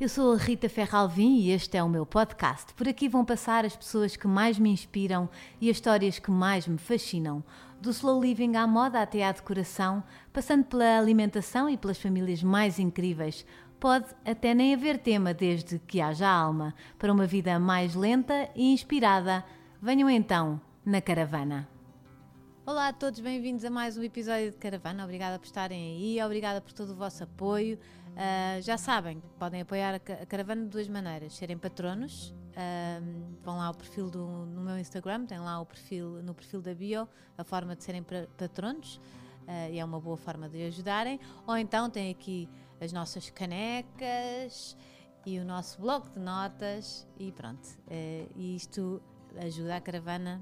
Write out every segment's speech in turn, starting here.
Eu sou a Rita Ferralvim e este é o meu podcast. Por aqui vão passar as pessoas que mais me inspiram e as histórias que mais me fascinam. Do slow living à moda até à decoração, passando pela alimentação e pelas famílias mais incríveis. Pode até nem haver tema desde que haja alma, para uma vida mais lenta e inspirada. Venham então na caravana. Olá a todos, bem-vindos a mais um episódio de Caravana. Obrigada por estarem aí, obrigada por todo o vosso apoio. Uh, já sabem, podem apoiar a, Caravana de duas maneiras: serem patronos, uh, vão lá ao perfil do, no meu Instagram, tem lá o perfil, no perfil da bio a forma de serem patronos uh, e é uma boa forma de ajudarem. Ou então tem aqui as nossas canecas e o nosso bloco de notas e pronto. e isto ajuda a Caravana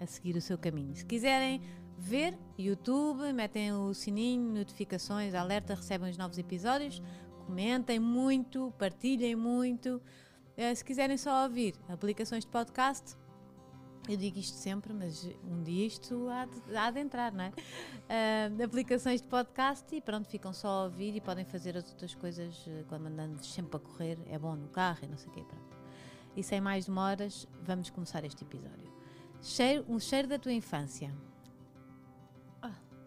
a seguir o seu caminho. Se quiserem ver YouTube, metem o sininho, notificações, alerta, recebem os novos episódios, comentem muito, partilhem muito. Uh, se quiserem só ouvir aplicações de podcast, eu digo isto sempre, mas um dia isto há de, há de entrar, não é? Uh, aplicações de podcast e pronto, ficam só a ouvir e podem fazer as outras coisas uh, quando andando sempre a correr, é bom no carro e não sei o quê. Pronto. E sem mais demoras, vamos começar este episódio. Cheiro, um cheiro da tua infância.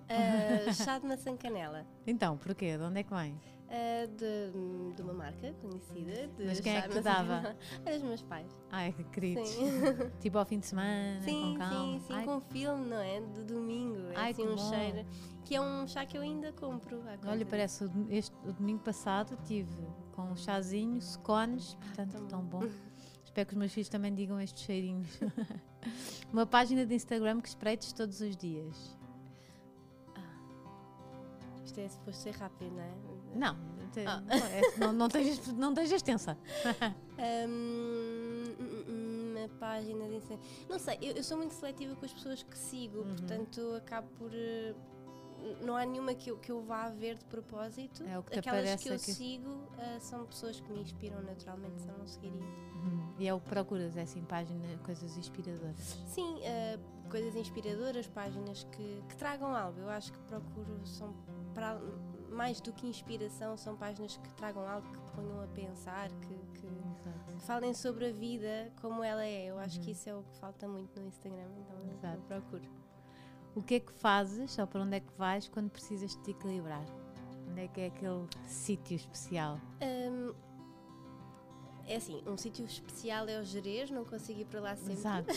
Uh, chá de maçã canela. Então, porquê? De onde é que vem? Uh, de, de, uma marca conhecida. Mas quem é que te dava? Era os meus pais. Ai, que queridos. tipo ao fim de semana, sim, com calma. Sim, sim, Ai. com filme, não é? De domingo. É Ai, assim um bom. cheiro. Que é um chá que eu ainda compro. Olha, parece, este, o domingo passado tive com um chazinho, scones, portanto, tão, tão bom. bom. Espero que os meus filhos também digam estes cheirinhos. Uma página de Instagram que espreites todos os dias. Isto é suposto ser rápido, não é? Não, ah. não, é, não, estejas, não estejas tensa. um, uma página de Instagram. Não sei, eu, eu, sou muito seletiva com as pessoas que sigo, uhum. portanto acabo por. Uh, não há nenhuma que eu, que eu vá ver de propósito. É o que Aquelas que eu aqui. sigo uh, são pessoas que me inspiram naturalmente, senão não seguiria. Uhum. E é o que procuras, é assim, página, coisas inspiradoras? Sim, uh, coisas inspiradoras, páginas que, que, tragam algo. Eu acho que procuro, são para, mais do que inspiração, são páginas que tragam algo, que ponham a pensar, que, que, que falem sobre a vida como ela é. Eu acho uhum. que isso é o que falta muito no Instagram, então Exato. eu procuro. O que é que fazes ou para onde é que vais quando precisas de te equilibrar? Onde é que é aquele sítio especial? Um, é assim, um sítio especial é o Jerez, não consigo ir para lá sempre. Exato.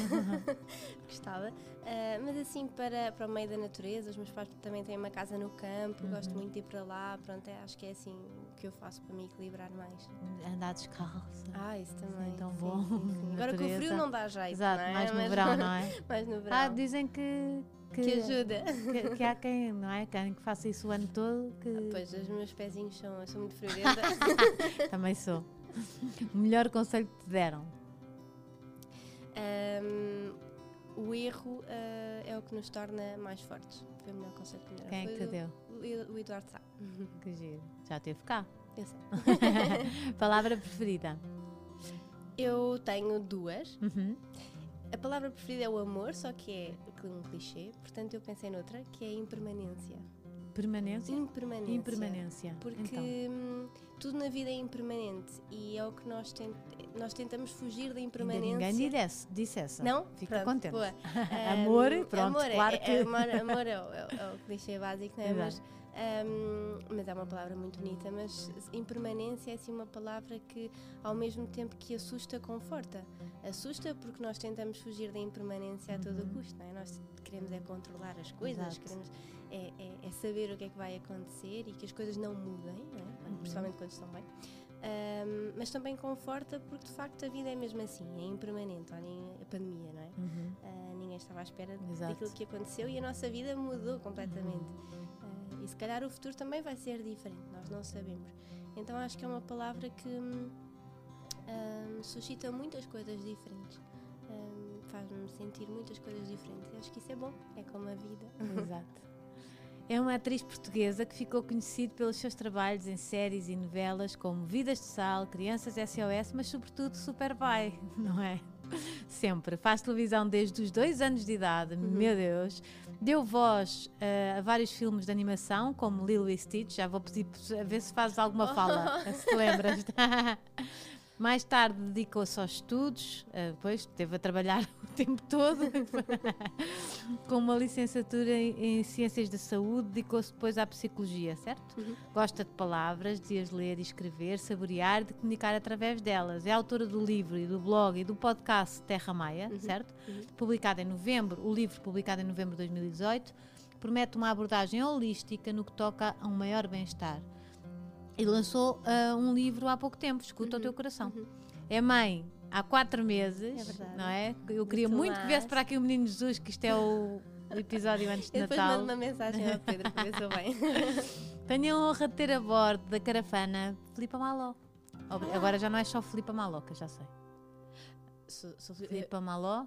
Gostava. Uh, mas assim, para, para o meio da natureza, os meus pais também têm uma casa no campo, uhum. gosto muito de ir para lá. Pronto, é, acho que é assim o que eu faço para me equilibrar mais. Andar descalço. Ah, isso também. É tão sim, bom. Sim, sim. Agora com o frio não dá jeito. Exato, é? mais no mas, verão, não é? mais no verão. Ah, dizem que que, que ajuda. Que, que, há quem, não é? Quem que faça isso o ano todo. Que... Ah, pois, os meus pezinhos são, eu sou muito friorenta. Também sou. O melhor conselho que te deram? Um, o erro uh, é o que nos torna mais fortes. Foi o melhor conselho que me deram. Quem é que te deu? O, o Eduardo Sá. Que giro. Já teve cá. Eu sei. Palavra preferida? Eu tenho duas. Uhum. A palavra preferida é o amor, só que é um clichê, portanto eu pensei noutra, que é impermanência. Permanência? Impermanência. Impermanência. Porque então. Tudo na vida é impermanente e é o que nós, tent nós tentamos fugir da impermanência. Ainda ninguém disse, disse essa. Não? Fica contente. Um, amor, pronto, amor claro é, que... É, amor, amor é, o, é, é, o clichê básico, não é? Mas, um, mas é uma palavra muito bonita, mas impermanência é assim uma palavra que ao mesmo tempo que assusta, conforta. Assusta porque nós tentamos fugir da impermanência a todo uhum. custo, não é? Nós queremos é controlar as coisas, Exato. queremos é, é, é, saber o que é que vai acontecer e que as coisas não mudem, não é? uhum. principalmente quando estão bem. Um, mas também conforta porque de facto a vida é mesmo assim, é impermanente. Olhem a pandemia, não é? Uhum. Uh, ninguém estava à espera Exato. daquilo que aconteceu e a nossa vida mudou completamente. Uhum. Uh, e se calhar o futuro também vai ser diferente, nós não sabemos. Então acho que é uma palavra que um, suscita muitas coisas diferentes. Um, Faz-me sentir muitas coisas diferentes. Acho que isso é bom, é como a vida. Exato. É uma atriz portuguesa que ficou conhecida pelos seus trabalhos em séries e novelas como Vidas de Sal, Crianças SOS, mas sobretudo Superboy, não é? Sempre. Faz televisão desde os dois anos de idade, uhum. meu Deus. Deu voz uh, a vários filmes de animação, como Lilo e Stitch. Já vou pedir a ver se fazes alguma fala, se te lembras. Mais tarde dedicou-se aos estudos, depois teve a trabalhar o tempo todo, com uma licenciatura em, Ciências da Saúde, dedicou-se depois à psicologia, certo? Uhum. Gosta de palavras, de as ler e escrever, saborear e de comunicar através delas. É autora do livro e do blog e do podcast Terra Maia, uhum. certo? Uhum. Publicado em novembro, o livro publicado em novembro de 2018, promete uma abordagem holística no que toca a um maior bem-estar e lançou uh, um livro há pouco tempo, Escuta uhum. o Teu Coração. Uhum. É mãe há quatro meses, é não é? Eu queria muito, muito que viesse para aqui o Menino Jesus, que isto é o, episódio antes de Natal. Depois mando uma mensagem ao Pedro para ver se eu venho. Tenho a honra de ter a bordo da caravana Filipa Maló. Agora já não é só Filipa Maló, que eu já sei. Sou Filipa Maló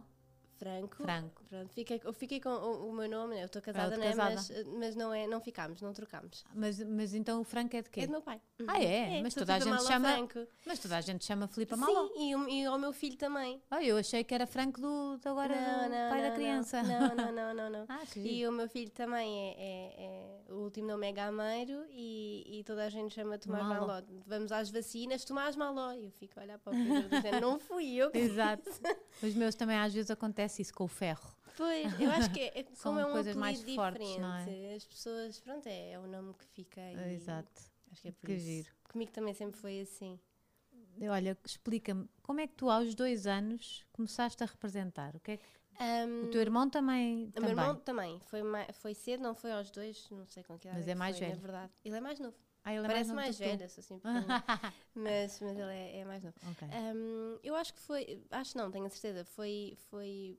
Franco. Franco. Pronto, fiquei, eu fiquei com o, o meu nome, né? eu estou casada, né? casada. Mas, mas não, é, não ficámos, não trocámos. Mas, mas então o Franco é de quê? É do meu pai. Ah, é? é mas toda a gente chama. Franco. Mas toda a gente chama Filipe Maló. Sim, e, o, e ao meu filho também. Ah, eu achei que era Franco do, do agora não, não, pai não, da criança. Não, não, não, não. não. ah, e o meu filho também é, é, é, O último nome é Gameiro e, e toda a gente chama Tomás Maló. Maló. Vamos às vacinas, Tomás Maló. E eu fico a olhar para o Pedro dizendo, não fui eu. Exato. Os meus também às vezes acontece isso com o ferro. Pois, eu acho que é, como São é um coisas mais fortes, é? As pessoas, pronto, é, é o nome que fica aí. Exato. Acho que é por que isso. Giro. Comigo também sempre foi assim. Olha, explica-me, como é que tu aos dois anos começaste a representar? O que é que um, o teu irmão também? O também? meu irmão também. Foi, foi cedo, não foi aos dois, não sei com que idade Mas é, é mais foi, velho. Na verdade. Ele é mais novo. Ah, ele é Parece mais, mais velho, assim mas, mas ele é, é mais novo. Okay. Um, eu acho que foi, acho não, tenho a certeza, foi, foi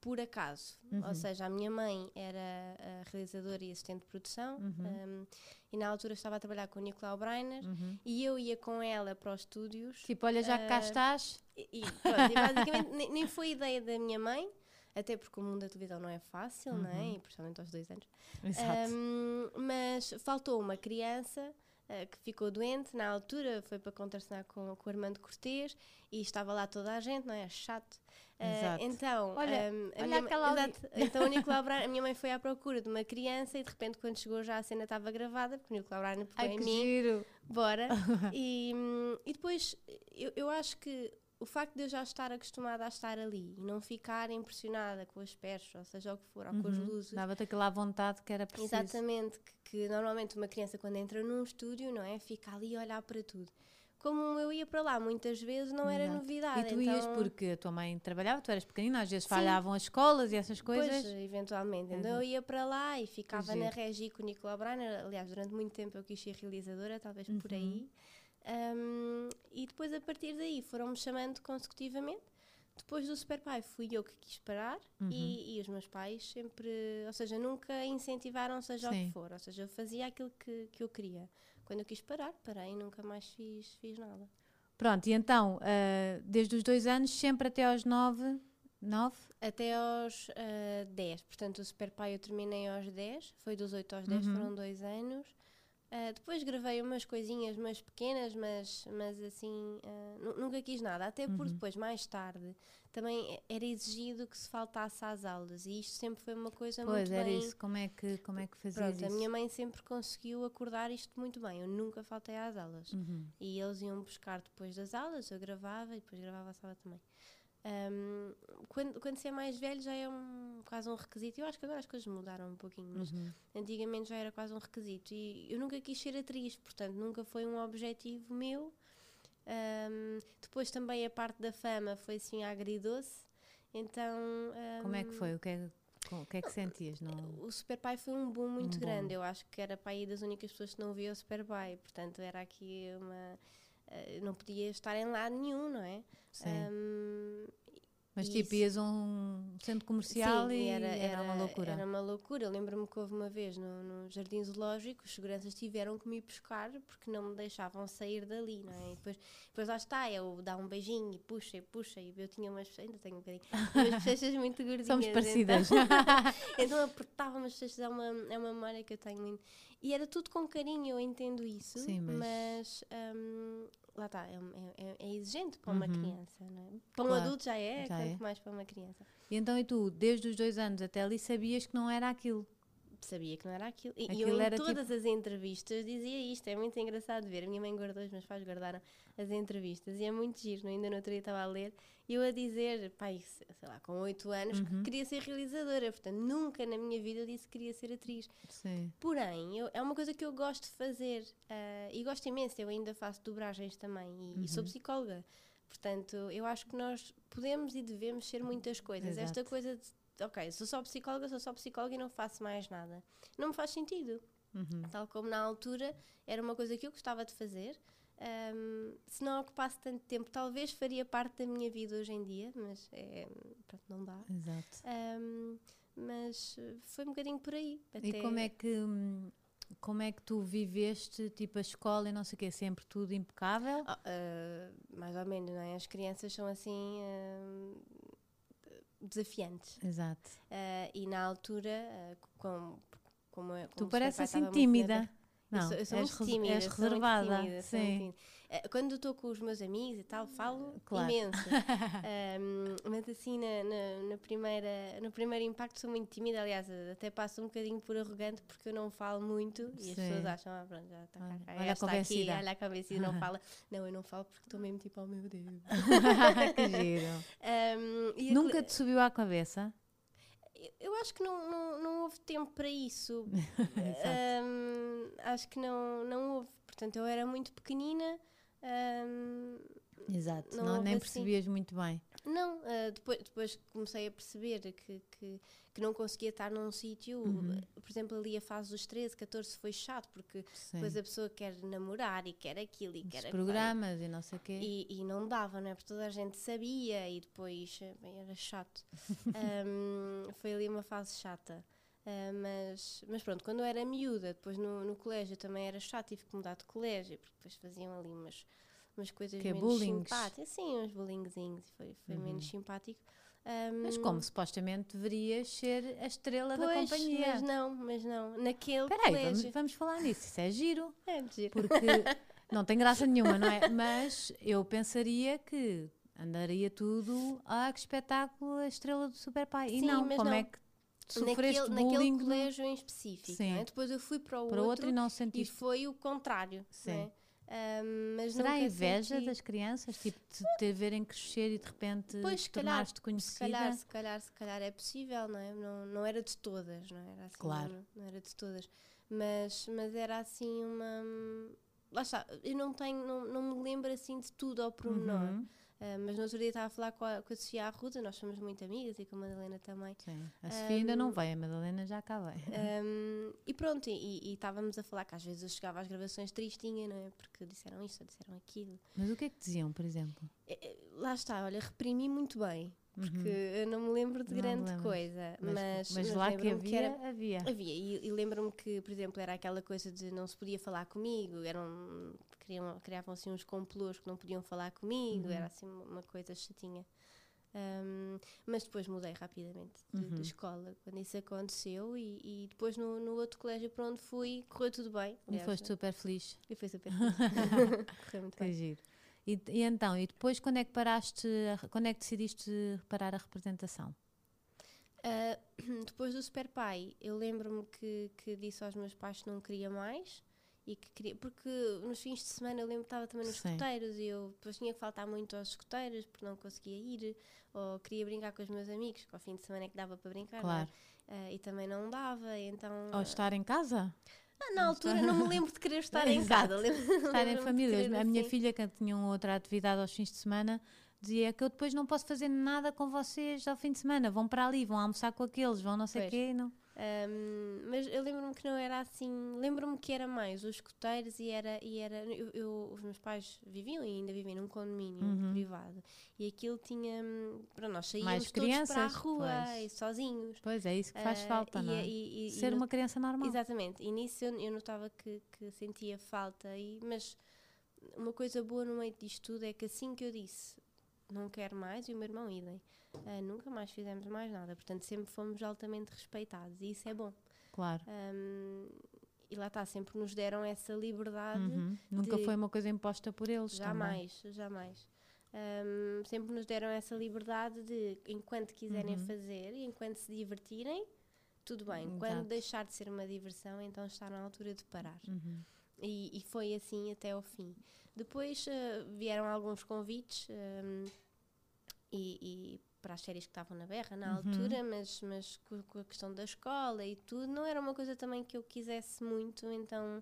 por acaso. Uhum. Ou seja, a minha mãe era realizadora e assistente de produção uhum. um, e na altura estava a trabalhar com o Nicolau Breiner uhum. e eu ia com ela para os estúdios. Tipo, olha, já que cá estás. E, e, pronto, e basicamente nem, nem, foi ideia da minha mãe, até porque o mundo da televisão não é fácil, não é? Uhum. E principalmente aos dois anos. Exato. Um, mas faltou uma criança uh, que ficou doente na altura, foi para contracenar com, com o Armando Cortês e estava lá toda a gente, não é? Chato. Uh, então, olha, um, a olha minha, exato, então o Nicolau Braga, a minha mãe foi à procura de uma criança e de repente quando chegou já a cena estava gravada, porque o Nicolau Braga pegou Ai, em mim. Giro. Bora. e, e depois eu, eu acho que o facto de eu já estar acostumada a estar ali e não ficar impressionada com as peças, ou seja, o que for, ou uhum. com as uhum. luzes. Dava-te aquela vontade que era preciso. Exatamente, que, que, normalmente uma criança quando entra num estúdio, não é? Fica ali a olhar para tudo. Como eu ia para lá muitas vezes, não Exato. era novidade. E tu então... ias porque a tua mãe trabalhava, tu eras pequenina, às vezes falhavam as escolas e essas coisas. Pois, eventualmente. Então eu ia para lá e ficava na Regi com o Nicolau Brainer. Aliás, durante muito tempo eu quis ser realizadora, talvez uhum. por aí. Um, e depois a partir daí foram-me chamando consecutivamente. Depois do Super Pai fui eu que quis parar uhum. e, e, os meus pais sempre, ou seja, nunca incentivaram seja Sim. o que for, ou seja, eu fazia aquilo que, que eu queria. Quando eu quis parar, parei e nunca mais fiz, fiz nada. Pronto, e então, uh, desde os dois anos, sempre até aos nove, nove? Até aos uh, dez, portanto o Super Pai eu terminei aos dez, foi dos oito aos dez, uhum. foram dois anos. Uh, depois gravei umas coisinhas mais pequenas, mas, mas assim, uh, nunca quis nada. Até porque uhum. depois, mais tarde, também era exigido que se faltasse às aulas. E isto sempre foi uma coisa pois, muito era bem... isso. Como é que, como é que fazias Pronto, isso? a minha mãe sempre conseguiu acordar isto muito bem. Eu nunca faltei às aulas. Uhum. E eles iam buscar depois das aulas, eu gravava e depois gravava a sala também. Um, quando, quando se é mais velho já é um, quase um requisito. Eu acho que agora as coisas mudaram um pouquinho, mas uhum. antigamente já era quase um requisito. E eu nunca quis ser atriz, portanto nunca foi um objetivo meu. Um, depois também a parte da fama foi assim agridoce. Então. Como é que foi? O que é, o que é que sentias? Não? O Super Pai foi um boom muito um grande. Boom. Eu acho que era pai das únicas pessoas que não via o Super Pai. Portanto, era aqui uma uh, não podia estar em lado nenhum, não é? Sim. Mas tipo, ias a um centro comercial Sim, e era, era, era, uma loucura. Era uma loucura. Lembro-me que houve uma vez no, no Jardim Zoológico, os seguranças tiveram que me buscar porque não me deixavam sair dali, não é? E depois, depois lá está, eu dá um beijinho e puxa e puxa, e eu tinha umas. Ainda tenho um bocadinho. Umas bochechas muito gordinhas. Somos parecidas. Então, então apertava umas bochechas, é uma, é uma memória que eu tenho. E era tudo com carinho, eu entendo isso, Sim, mas, mas um, lá está, é, é, é, exigente para uma Uhum. criança, não é? Para um Claro, adulto já é, já quanto é. mais para uma criança. E então, e tu, desde os dois anos até ali, sabias que não era aquilo? Sabia que não era aquilo. E Aquilo eu em era tipo todas as entrevistas dizia isto, é muito engraçado ver. A minha mãe guardou, os meus pais guardaram as entrevistas e é muito giro. Ainda no outro dia estava a ler e eu a dizer, pai, sei lá, com 8 anos, Uhum. que queria ser realizadora. Portanto, nunca na minha vida eu disse que queria ser atriz. Sim. Porém, eu- é uma coisa que eu gosto de fazer ah, e gosto imenso. Eu ainda faço dobragens também e, e sou Uhum. psicóloga. Portanto, eu acho que nós podemos e devemos ser muitas coisas. Esta Exato. coisa de, ok, sou só psicóloga, sou só psicóloga e não faço mais nada. Não me faz sentido. Uhum. Tal como na altura era uma coisa que eu gostava de fazer. Ahm, se não ocupasse tanto tempo, talvez faria parte da minha vida hoje em dia, mas é, pronto, não dá. Exato. Ahm, mas foi um bocadinho por aí. E até- como é que como é que tu viveste tipo a escola e não sei o quê, sempre tudo impecável? Ah, ah, mais ou menos, não é? As crianças são assim desafiantes. Exato. Ah, e na altura, ah, com, como, é- Tu como o pareces assim tímida. Não, eu sou, eu sou és, muito tímida. és reservada. tímida, Sim. tímida. Ah, Quando estou com os meus amigos e tal, falo Claro. imenso. Ahm, mas assim, na, na, na primeira, no primeiro impacto sou muito tímida. Aliás, até passo um bocadinho por arrogante porque eu não falo muito e as Sim. pessoas acham, ah, pronto, já está cá, Olha, está aqui, olha a convencida, não fala. Não, eu não falo porque estou mesmo tipo, oh meu Deus. que giro. A Nunca te subiu à cabeça? Eu- acho que não, não, não houve tempo para isso. Ahm, acho que não, não houve. Portanto, eu era muito pequenina. Ahm, Exato. não Não, nem assim. percebias muito bem. não, ah, depois, depois comecei a perceber que, que, que não conseguia estar num sítio. Uhum. Por exemplo, ali a fase dos 13, 14 foi chato, porque Sim. depois a pessoa quer namorar e quer aquilo e quer Os aquilo. programas e não sei o quê. E, e não dava, não é? Porque toda a gente sabia e depois bem, era chato. Ahm, foi ali uma fase chata. Ah, mas, mas pronto, quando eu era miúda, depois no, no colégio também era chato, tive que mudar de colégio, porque depois faziam ali umas, umas coisas Que é menos bullings? simpáticas. Sim, uns bullyingzinhos, e foi, foi menos simpático. Ahm, Mas como supostamente deverias ser a estrela da pois, companhia. Mas não, mas não. Naquele Espera aí, vamos, colégio. vamos falar nisso. Isso é giro. É giro. Porque não tem graça nenhuma, não é? Mas eu pensaria que andaria tudo. Ah, que espetáculo, a estrela do Super Pai. E Sim, não, mas como não. é que sofreste naquele, bullying naquele no- colégio em específico. Sim. não é? Depois eu fui para o para outro e não e sentiste. foi o contrário. Sim. É? Mas Será a inveja senti- das crianças? Tipo, de te verem crescer e de repente Pois, se calhar, tornaste se conhecida? calhar, se calhar, se calhar é possível, não é? Não, não era de todas, não é? era? Assim, Claro. Não, não era de todas. Mas, mas era assim uma. Lá está, eu não tenho, não, não me lembro assim de tudo ao pormenor. Uhum. Ah, mas no outro dia estava a falar com a, com a Sofia Arruda, nós somos muito amigas e com a Madalena também. Sim. A Sofia ainda Hum. não veio, a Madalena já cá veio. Um, e pronto, e, e estávamos a falar que às vezes eu chegava às gravações tristinha, não é? Porque disseram isto, ou disseram aquilo. Mas o que é que diziam, por exemplo? Eh, eh, Lá está, olha, reprimi muito bem, porque Uhum. eu não me lembro de Não grande coisa. Mas, Mas, mas lá que havia, era- havia. Havia, e, e lembro-me que, por exemplo, era aquela coisa de não se podia falar comigo, eram, criam, criavam assim uns complôs que não podiam falar comigo, Uhum. era assim uma coisa chatinha. Um, mas depois mudei rapidamente de, de Uhum. escola quando isso aconteceu e, e depois no, no outro colégio para onde fui correu tudo bem. E aliás, foste super feliz. E foi super feliz. correu muito Que bem. giro. E, e então, e depois quando é que paraste, quando é que decidiste parar a representação? Ah, depois do Super Pai, eu lembro-me que, que disse aos meus pais que não queria mais e que queria, porque nos fins de semana eu lembro que estava também nos Sim. escuteiros e eu depois tinha que faltar muito aos escuteiros porque não conseguia ir ou queria brincar com os meus amigos, que ao fim de semana é que dava para brincar, é? Claro. Ah, e também não dava, então Ou estar em casa? ah, na altura não me lembro de querer estar em casa, lembro- Estar em família. A minha assim. filha, que tinha outra atividade aos fins de semana, dizia que eu depois não posso fazer nada com vocês ao fim de semana. Vão para ali, vão almoçar com aqueles, vão não sei o quê. Não. Um, mas eu lembro-me que não era assim. Lembro-me que era mais os escuteiros e era. E era eu, eu- os meus pais viviam e ainda vivem num condomínio Uhum. privado. E aquilo tinha. Pronto, nós saíamos Mais todos para a crianças, rua pois. e sozinhos. Pois é, isso que faz Ah, falta, não é? e- e- e Ser uma criança normal. Exatamente. E nisso eu, eu notava que, que sentia falta. E, mas uma coisa boa no meio disto tudo é que assim que eu disse não quero mais, e o meu irmão idem, ah, nunca mais fizemos mais nada. Portanto, sempre fomos altamente respeitados. E isso é bom. Claro. Um, e lá está, sempre nos deram essa liberdade. Uhum. Nunca de- foi uma coisa imposta por eles também. Jamais, jamais. Ahm, sempre nos deram essa liberdade de, enquanto quiserem Uhum. fazer e enquanto se divertirem, tudo bem. Exato. Quando deixar de ser uma diversão, então está na altura de parar. Uhum. E, e foi assim até ao fim. Depois ah, vieram alguns convites ahm, e, e para as séries que estavam na berra na Uhum. altura, mas, mas com, com a questão da escola e tudo, não era uma coisa também que eu quisesse muito, então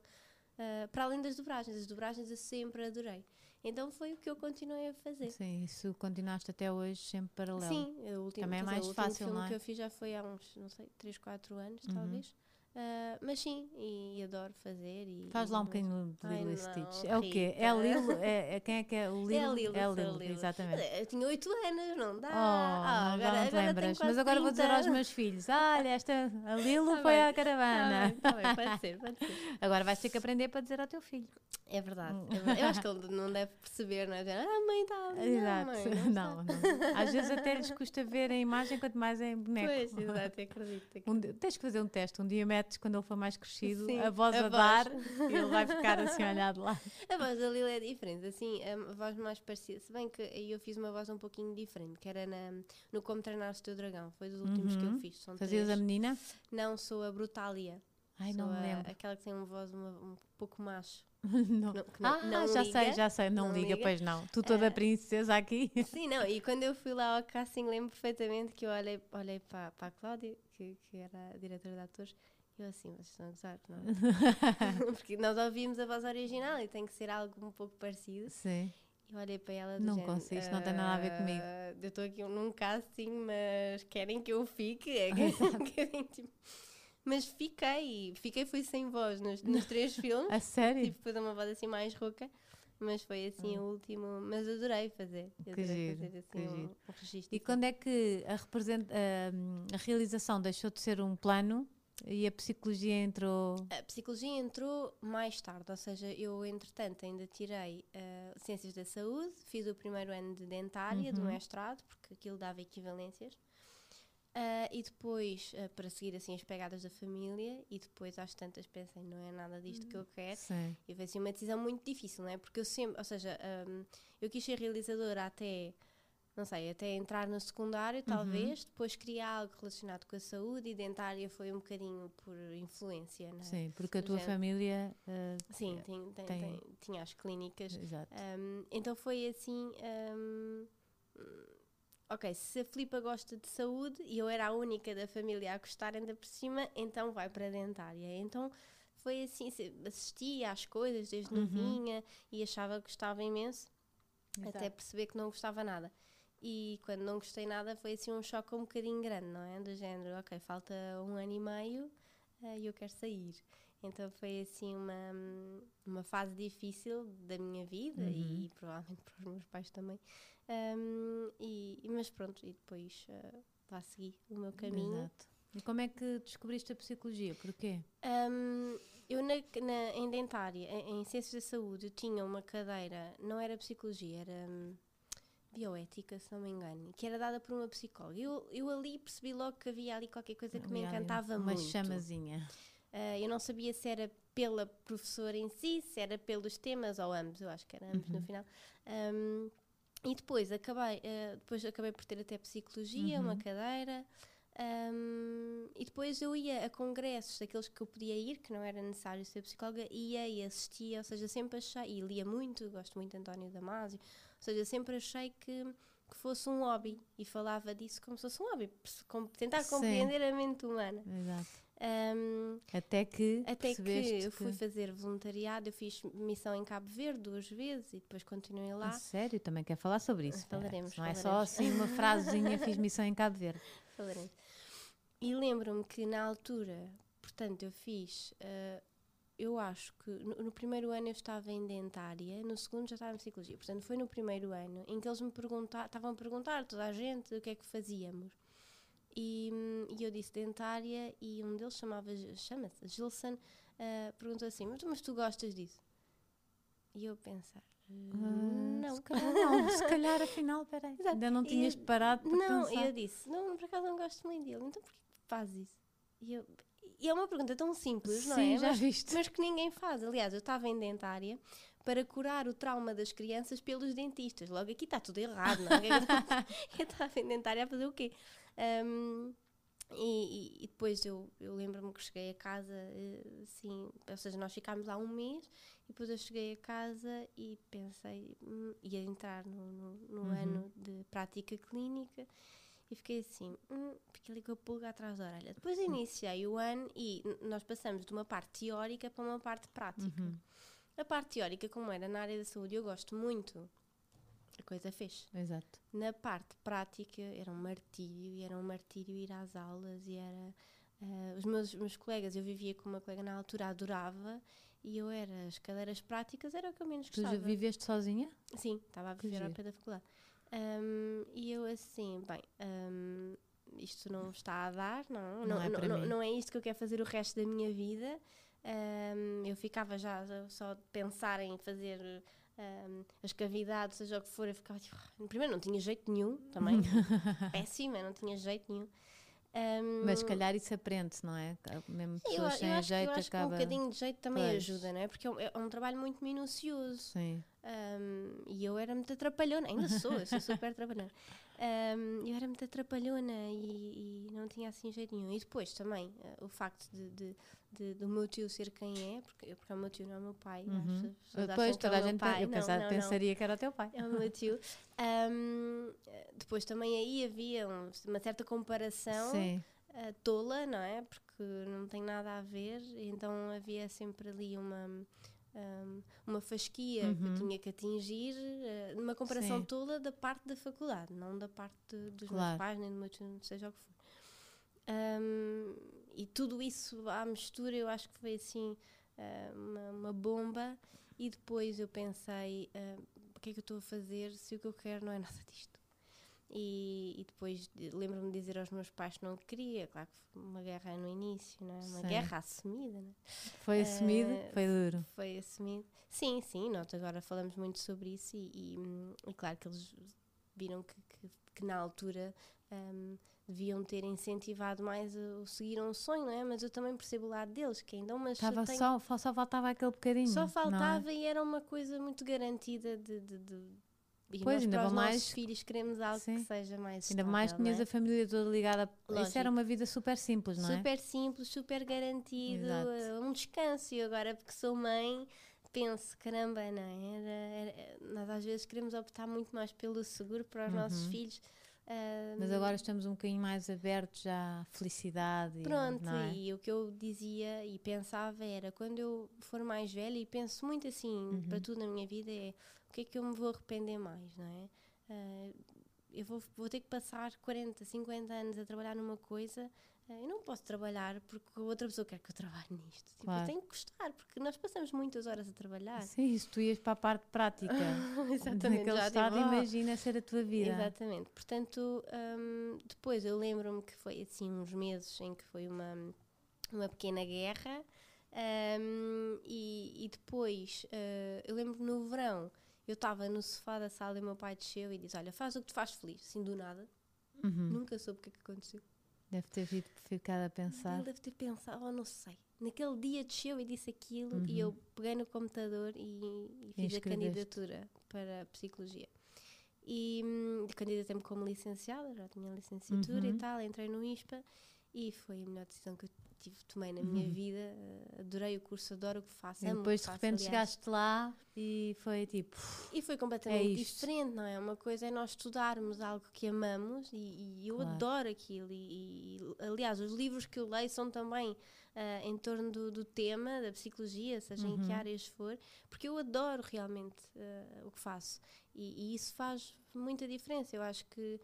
ah, para além das dobragens, as dobragens eu sempre adorei. Então foi o que eu continuei a fazer. Sim, isso continuaste até hoje sempre paralelo. Sim, o último, Também é quer dizer, mais o último fácil, filme é? que eu fiz já foi há uns, não sei, 3, 4 anos, Uhum. talvez. Ah, mas sim, e, adoro fazer. E, Faz lá um e- bocadinho de Lilo e Stitch. É o quê? É Lilo? É, é- quem é que é o Lilo? É a Lilo, É a sou a Lilo, Lilo. exatamente. Eu tinha 8 anos, não dá. Oh, Ah, já não te lembras. Mas agora vou dizer aos 30. meus filhos: olha, esta, a Lilo Tá foi bem. à caravana. Ah, bem, tá bem, pode ser, pode ser. Agora vais ter que aprender para dizer ao teu filho. É verdade, é verdade. Eu acho que ele não deve perceber, não é? Ah, mãe, está. Exato. Não, mãe, não, Não, está." não. Às vezes até lhes custa ver a imagem, quanto mais em boneco. Pois, exato, acredito. acredito. Um tens que fazer um teste. Um dia metes, quando ele for mais crescido, Sim, a voz a a, voz. dar ele vai ficar assim a olhar de lá. A voz da Lila é diferente, assim, a voz mais parecida. Se bem que aí eu fiz uma voz um pouquinho diferente, que era na, no Como Treinar o Teu Dragão. Foi dos últimos que eu Uhum. fiz. São Fazias a três. menina? Não, sou a Brutália. Ai, sou não me a- lembro. Aquela que tem uma voz uma- um pouco macho. não. Não, Ah, não já liga. sei, já sei. Não, Não liga, liga. pois não. Tu toda Ah. princesa aqui. Sim, não, e quando eu fui lá ao casting, lembro perfeitamente que eu olhei, olhei para, para a Cláudia, que, que era a diretora de atores, eu assim, vocês estão a gozar, não é? Porque nós ouvimos a voz original e tem que ser algo um pouco parecido. Sim. Eu olhei para ela do Não género, consigo, isto não tem nada a ver comigo. "Ah, Eu estou aqui num casting, mas querem que eu fique? É que um bocadinho, tipo, Mas fiquei, fiquei fui sem voz nos, nos três filmes. A sério? Tipo, fazer uma voz assim mais rouca. Mas foi assim o último. Mas adorei fazer. Que Adorei giro, fazer que assim um, um registro. E quando é que a, represent- a- a realização deixou de ser um plano e a psicologia entrou? A psicologia entrou mais tarde, ou seja, eu entretanto ainda tirei ah, Ciências da Saúde, fiz o primeiro ano de dentária do Uhum. mestrado, porque aquilo dava equivalências. Ah, e depois, ah, para seguir assim as pegadas da família, e depois às tantas pensei, não é nada disto que eu quero. Sim. E foi assim uma decisão muito difícil, não é? Porque eu sempre, ou seja, hum, eu quis ser realizadora até, não sei, até entrar no secundário, Uhum. talvez, depois queria algo relacionado com a saúde e dentária foi um bocadinho por influência, não é? Sim, porque a tua família. eh, Sim, tem, tem- tem- tem- tinha as clínicas. Exato. Hum, então foi assim. hum, ok, se a Filipa gosta de saúde e eu era a única da família a gostar ainda por cima, então vai para a dentária. Então foi assim, assistia às coisas desde Uhum. novinha e achava que gostava imenso, até Exato. perceber que não gostava nada. E quando não gostei nada foi assim um choque um bocadinho grande, não é? Do género, ok, falta um ano e meio eh, e eu quero sair. Então foi assim uma, uma fase difícil da minha vida Uhum. e, provavelmente para os meus pais também. Um, e, mas pronto, e depois uh, lá segui o meu caminho. Exato. E como é que descobriste a psicologia? Porquê? Um, eu na, na- em dentária, em, em ciências da saúde, eu tinha uma cadeira, não era psicologia, era hum, bioética, se não me engano, que era dada por uma psicóloga. Eu, eu ali percebi logo que havia ali qualquer coisa que me encantava uma muito. chamazinha. Uh, eu não sabia se era pela professora em si, se era pelos temas ou ambos, eu acho que era ambos no final. Um, e depois acabei, uh, depois acabei por ter até psicologia, uma cadeira. um, e depois eu ia a congressos daqueles que eu podia ir, que não era necessário ser psicóloga, ia e assistia, ou seja, sempre achei, e lia muito, gosto muito de António Damasio, seja, sempre achei que, que fosse um hobby e falava disso como se fosse um hobby, com- tentar Sim. compreender a mente humana. Exato. Um, Até que até que eu fui fazer voluntariado, eu fiz missão em Cabo Verde duas vezes e depois continuei lá. A Sério, também quer falar sobre isso. Falaremos, Não é só falaremos. assim uma frasezinha, fiz missão em Cabo Verde. Falaremos. E lembro-me que na altura, portanto, eu fiz, eh, eu acho que no, no primeiro ano eu estava em dentária, no segundo já estava em psicologia. Portanto, foi no primeiro ano em que eles me perguntaram, estavam a perguntar toda a gente o que é que fazíamos. E, hum, e eu disse dentária e um deles chamava, chama-se Gilson, eh, perguntou assim, mas, tu- mas tu gostas disso? E eu pensar, "Eh, Ah, não. Se calhar não, se calhar afinal, peraí. Exato. Ainda não tinhas parado para Não, pensar. eu disse, não, por acaso não gosto muito dele, então porquê que fazes isso? E eu, E é uma pergunta tão simples, não Sim, é? já mas, viste. mas que ninguém faz. Aliás, eu estava em dentária para curar o trauma das crianças pelos dentistas. Logo aqui está tudo errado, não é? eu estava em dentária a fazer o quê? Um, e, e, depois eu, eu lembro-me que cheguei a casa, assim, ou seja, nós ficámos lá um mês e depois eu cheguei a casa e pensei, hum, ia entrar no, no, no uhum. ano de prática clínica e fiquei assim, hum, fiquei ali com a pulga atrás da orelha. Depois iniciei o ano e nós passamos de uma parte teórica para uma parte prática. Uhum. A parte teórica, como era na área da saúde, eu gosto muito a coisa fez. Exato. Na parte prática era um martírio, e era um martírio ir às aulas e era. Uh, os meus, meus colegas, eu vivia com uma colega na altura, adorava, e eu era, as cadeiras práticas era o que eu menos gostava. Tu já viveste sozinha? Sim, estava a viver ao pé da faculdade. Um, e eu assim, bem, um, isto não está a dar, não, não, não, é não, não, não, é isto que eu quero fazer o resto da minha vida. Um, eu ficava já só de pensar em fazer as cavidades, seja o que for, eu ficava tipo, primeiro não tinha jeito nenhum também, péssima, não tinha jeito nenhum. Um, Mas se calhar isso aprende-se, não é? Mesmo pessoas eu, sem eu acho, jeito eu acho acaba... que um bocadinho de jeito também pois. ajuda, não é? Porque é um, é um trabalho muito minucioso. Sim. Um, e eu era muito atrapalhona, ainda sou, eu sou super atrapalhona. Um, eu era muito atrapalhona e, e, não tinha assim jeito nenhum. E depois também uh, o facto de, de, de, do meu tio ser quem é, porque, porque é o meu tio, não é o meu pai. Uhum. Depois toda a gente pai. eu pensava, não, pensaria não. que era o teu pai. É o meu tio. Um, depois também aí havia um, uma certa comparação uh, tola, não é? Porque não tem nada a ver, então havia sempre ali uma um, uma fasquia uhum. que eu tinha que atingir, uh, numa comparação Sim. toda da parte da faculdade, não da parte de, dos claro. meus pais, nem do meu seja o que for. Um, e tudo isso à mistura, eu acho que foi assim uh, uma, uma, bomba. E depois eu pensei: uh, o que é que eu estou a fazer se o que eu quero não é nada disto? E, e depois lembro-me de dizer aos meus pais que não queria, claro que foi uma guerra no início, não é? Uma sim. guerra assumida, não é? Foi assumido? Uh, foi duro? Foi assumido. Sim, sim, nós agora falamos muito sobre isso e, e, e claro que eles viram que, que, que na altura um, deviam ter incentivado mais o seguir um sonho, não é? Mas eu também percebo o lado deles, que ainda uma Estava só, só faltava aquele bocadinho. Só faltava é? e era uma coisa muito garantida de, de, de e pois, nós ainda para os mais nossos filhos queremos algo Sim. que seja mais Ainda mais tinhas é? a família toda ligada. Lógico. Isso era uma vida super simples, não é? Super simples, super garantido, Exato. Um descanso. E agora, porque sou mãe, penso, caramba, não é? Era, era, nós às vezes queremos optar muito mais pelo seguro para os uhum. nossos filhos. Mas agora estamos um bocadinho mais abertos à felicidade. Pronto, é? e o que eu dizia e pensava era quando eu for mais velha, e penso muito assim uhum. para tudo na minha vida, é que é que eu me vou arrepender mais, não é? Uh, eu vou, vou ter que passar 40, 50 anos a trabalhar numa coisa eu não posso trabalhar porque outra pessoa quer que eu trabalhe nisto. Tipo, claro. eu tenho que gostar, porque nós passamos muitas horas a trabalhar. Sim, se tu ias para a parte prática. Exatamente. Naquele estado, tipo, imagina ser a tua vida. Exatamente. Portanto, um, depois eu lembro-me que foi assim uns meses em que foi uma, uma pequena guerra. Um, e, e, depois, uh, eu lembro no verão, eu estava no sofá da sala e o meu pai desceu e disse: Olha, faz o que te faz feliz, assim do nada. Uhum. Nunca soube o que é que aconteceu. Deve ter ficado a pensar. Ele deve ter pensado, oh, não sei. Naquele dia desceu e disse aquilo uhum. e eu peguei no computador e, e fiz a candidatura para a psicologia. E hum, candidatei-me como licenciada, já tinha licenciatura uhum. e tal, entrei no ISPA e foi a melhor decisão que eu tive, tomei na minha uhum. vida. Uh, adorei o curso, adoro o que faço. E depois de repente aliás. chegaste lá e foi tipo. E foi completamente é diferente, não é? Uma coisa é nós estudarmos algo que amamos e, e eu claro. adoro aquilo. E, e, aliás, os livros que eu leio são também uh, em torno do, do, tema da psicologia, seja uhum. em que uhum. áreas for, porque eu adoro realmente uh, o que faço. E, e, isso faz muita diferença. Eu acho que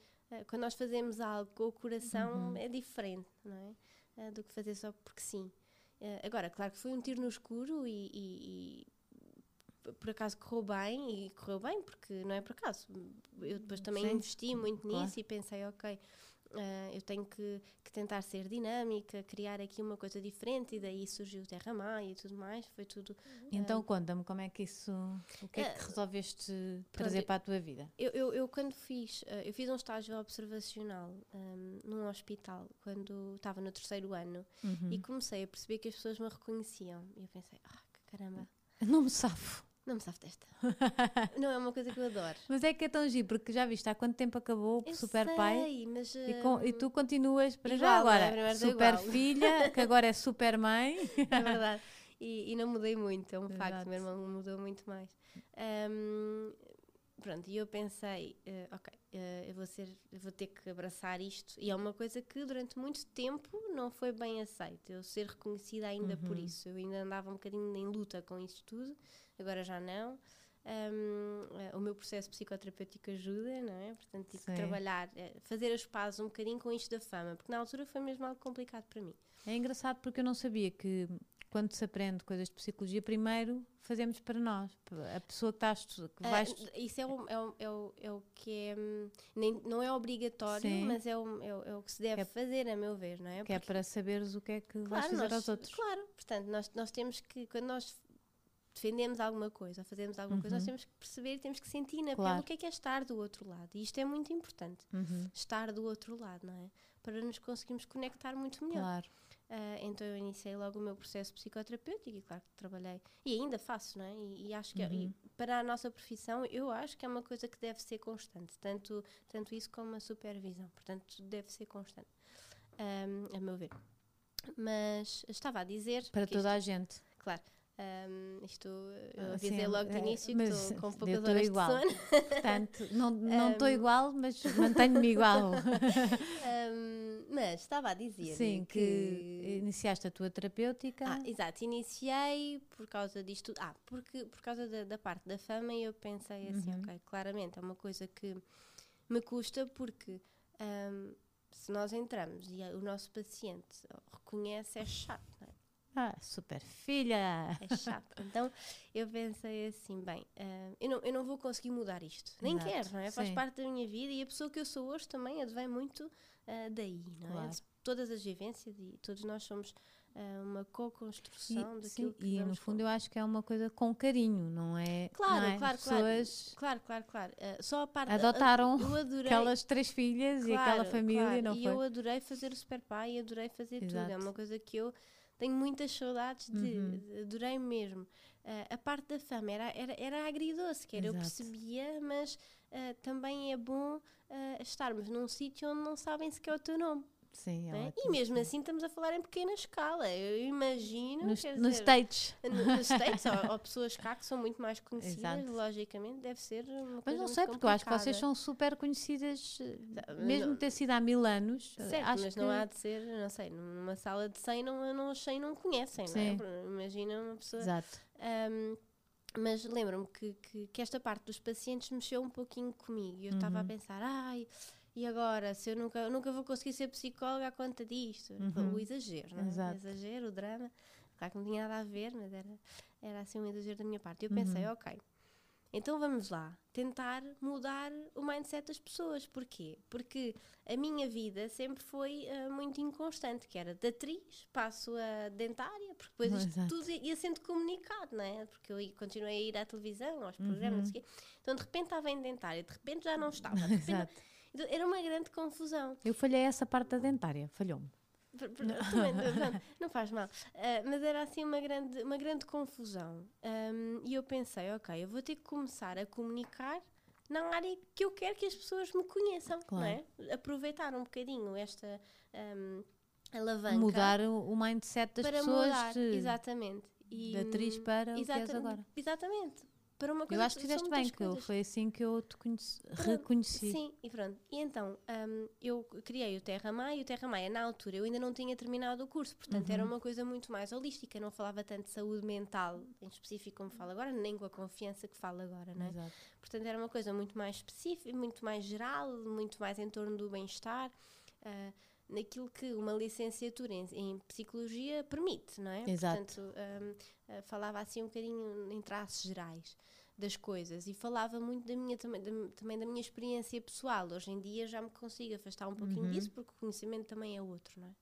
quando nós fazemos algo com o coração uhum. é diferente, não é? Uh, do que fazer só porque sim. Uh, agora, claro que foi um tiro no escuro e, e, e, por acaso correu bem e correu bem porque não é por acaso. Eu depois também sim. investi muito nisso claro. e pensei, ok, Uh, eu tenho que, que, tentar ser dinâmica, criar aqui uma coisa diferente e daí surgiu o Terra Maia e tudo mais, foi tudo... Então uh, conta-me como é que isso, o que é que resolveste trazer para a tua vida? Eu, eu, eu quando fiz, eu fiz um estágio observacional um, num hospital, quando estava no terceiro ano uhum. e comecei a perceber que as pessoas me reconheciam e eu pensei, ah, que caramba... Não me safo. Não me sabe desta. não é uma coisa que eu adoro. Mas é que é tão giro, porque já viste há quanto tempo acabou o Super sei, Pai? Mas, e, com, e, tu continuas para já agora. É? Super filha, que agora é super mãe. é verdade. E, e, não mudei muito, é um Exato. facto. Meu irmão mudou muito mais. Um, pronto, e eu pensei, uh, ok, uh, vou ser, vou ter que abraçar isto. E é uma coisa que durante muito tempo não foi bem aceita. Eu ser reconhecida ainda uhum. por isso. Eu ainda andava um bocadinho em luta com isso tudo agora já não. Um, eh, o meu processo psicoterapêutico ajuda, não é? Portanto, tive que trabalhar, eh, fazer as pazes um bocadinho com isto da fama, porque na altura foi mesmo algo complicado para mim. É engraçado porque eu não sabia que quando se aprende coisas de psicologia, primeiro fazemos para nós. A pessoa que está a estudar. Que vai uh, isso é o, é, o, é, o, é o que é. Hum, nem, não é obrigatório, Sim. mas é o, é, o, é o que se deve é, fazer, a meu ver, não é? Que é para saberes o que é que claro, vais fazer nós, aos outros. Claro, portanto, nós, nós temos que, quando nós defendemos alguma coisa, fazemos alguma uhum. coisa, nós uhum. temos que perceber, temos que sentir na claro. pele o que é que é estar do outro lado. E isto é muito importante, uhum. estar do outro lado, não é? Para nos conseguirmos conectar muito melhor. Claro. Uh, então eu iniciei logo o meu processo psicoterapêutico e claro que trabalhei e ainda faço, não é? E, e acho que é, uhum. é, para a nossa profissão eu acho que é uma coisa que deve ser constante, tanto, tanto isso como a supervisão, portanto deve ser constante, um, a meu ver. Mas estava a dizer. Para toda isto, a gente. Claro. Um, isto eu ah, avisei logo de é, início que estou com poucas horas igual. de sono. Portanto, não estou um, igual, mas mantenho-me igual. um, mas estava a dizer Sim, que, que, iniciaste a tua terapêutica. Ah, exato, iniciei por causa disto. Ah, porque, por causa da, da parte da fama eu pensei assim, uhum. ok, claramente é uma coisa que me custa porque se nós entramos e o nosso paciente reconhece, é chato, não é? Ah, super filha! É chato. Então eu pensei assim: bem, uh, eu, não, eu não vou conseguir mudar isto. Nem Exato. quero, não é? Faz Sim. parte da minha vida e a pessoa que eu sou hoje também advém muito uh, daí, não é? claro. todas as vivências e todos nós somos uh, uma co-construção daquilo sim, que E no fundo eu acho que é uma coisa com carinho, não é? Claro, não é? claro, Pessoas claro. Claro, claro, claro. só a parte Adotaram adorei, aquelas três filhas claro, e aquela família, claro. não e foi? E eu adorei fazer o super pai, adorei fazer Exato. tudo. É uma coisa que eu tenho muitas saudades de, uhum. adorei mesmo. Uh, a parte da fama era, era, era agridoce, que era, eu percebia, mas uh, também é bom uh, estarmos num sítio onde não sabem sequer o teu nome. Sim, é né? E mesmo assim estamos a falar em pequena escala. Eu imagino. Nos, nos dizer, States. Nos States, ou, ou, pessoas cá que são muito mais conhecidas, Exato. logicamente, deve ser uma coisa. Mas não sei, porque eu acho que vocês são super conhecidas, tá, mesmo não, ter sido há mil anos. Certo, acho mas que... não há de ser, não sei, numa sala de 100 não, não, 100 não conhecem, Sim. não é? Imagina uma pessoa. Exato. Um, mas lembro-me que, que, que, esta parte dos pacientes mexeu um pouquinho comigo. E eu estava uhum. a pensar, ai e agora, se eu nunca, nunca vou conseguir ser psicóloga à conta disto? Uhum. O exagero, não é? Exato. O exagero, o drama. Claro que não tinha nada a ver, mas era, era assim um exagero da minha parte. E eu pensei, uhum. ok, então vamos lá, tentar mudar o mindset das pessoas. Porquê? Porque a minha vida sempre foi uh, muito inconstante, que era de atriz, passo a dentária, porque depois isto tudo ia sendo comunicado, não é? Porque eu continuei a ir à televisão, aos programas, uhum. não sei o quê. Então de repente estava em dentária, de repente já não estava. De repente, Exato então, era uma grande confusão. Eu falhei essa parte da dentária, falhou-me. Não, não faz mal. Uh, mas era assim uma grande, uma grande confusão. Um, e eu pensei, ok, eu vou ter que começar a comunicar na área que eu quero que as pessoas me conheçam, claro. não é? Aproveitar um bocadinho esta um, alavanca. Mudar o, mindset das para pessoas. Mudar, de, exatamente. E, de atriz para o que és agora. Exatamente para uma coisa Eu acho que fizeste bem, que eu, foi assim que eu te conheci, reconheci. Sim, e pronto. E então, um, eu criei o Terra Maia e o Terra Maia, na altura, eu ainda não tinha terminado o curso, portanto uhum. era uma coisa muito mais holística, não falava tanto de saúde mental em específico como falo agora, nem com a confiança que falo agora, não é? Exato. Portanto, era uma coisa muito mais específica, muito mais geral, muito mais em torno do bem-estar. Uh, naquilo que uma licenciatura em, em, psicologia permite, não é? Exato. Portanto, um, uh, falava assim um bocadinho em traços gerais. das coisas e falava muito da minha também da, também da minha experiência pessoal. Hoje em dia já me consigo afastar um pouquinho Uhum. disso porque o conhecimento também é outro, não é?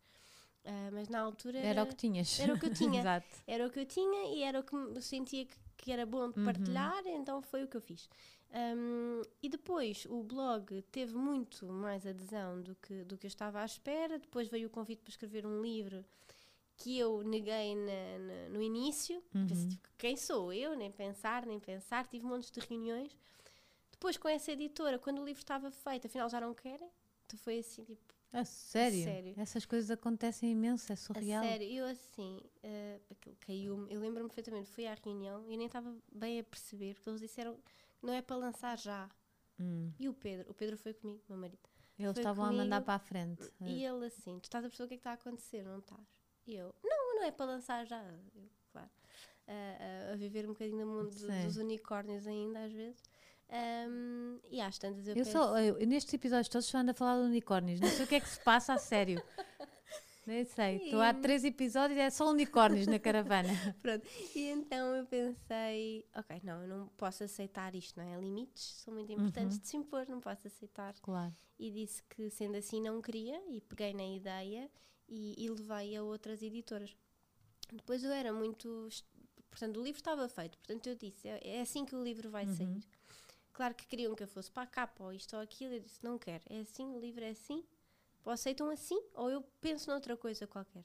Ah, mas na altura Era o que tinhas. era o que eu tinha. Exato. era o que eu tinha e era o que eu sentia que, que era bom de Uhum. partilhar, então foi o que eu fiz. Um, e depois o blog teve muito mais adesão do que, do que eu estava à espera. Depois veio o convite para escrever um livro que eu neguei na- na- no início. Pensei, Uhum. tipo, quem sou eu? Nem pensar, nem pensar. Tive montes de reuniões. Depois, com essa editora, quando o livro estava feito, afinal já não querem. Então foi assim, tipo, A sério? sério. Essas coisas acontecem imenso, é surreal. A sério, eu assim, eh, aquilo caiu-me. Eu lembro-me perfeitamente, fui à reunião e nem estava bem a perceber, porque eles disseram não é para lançar já. Hum. E o Pedro, o Pedro foi comigo, meu marido. Eles Foi estavam a mandar comigo para a frente. E ele assim, tu estás a perceber o que é que está a acontecer, não estás? E eu, não, não é para lançar já. Eu, claro. a- viver um bocadinho no mundo do- dos unicórnios ainda, às vezes. Ahm, e às tantas eu, Eu penso, só, eu, nestes episódios todos só ando a falar de unicórnios. Não sei o que é que se passa a sério. Nem sei. Estou há três episódios e é só unicórnios na caravana. Pronto. E então eu pensei, ok, não, eu não posso aceitar isto, não é? Limites são muito importantes Uhum. de se impor, não posso aceitar. Claro. E disse que sendo assim não queria e peguei na ideia e, e levei a outras editoras. Depois eu era muito. Portanto, o livro estava feito, portanto eu disse, é, é assim que o livro vai Uhum. sair. Claro que queriam que eu fosse para a capa ou isto ou aquilo, eu disse, não quero, é assim, o livro é assim, ou aceitam assim, ou eu penso noutra coisa qualquer.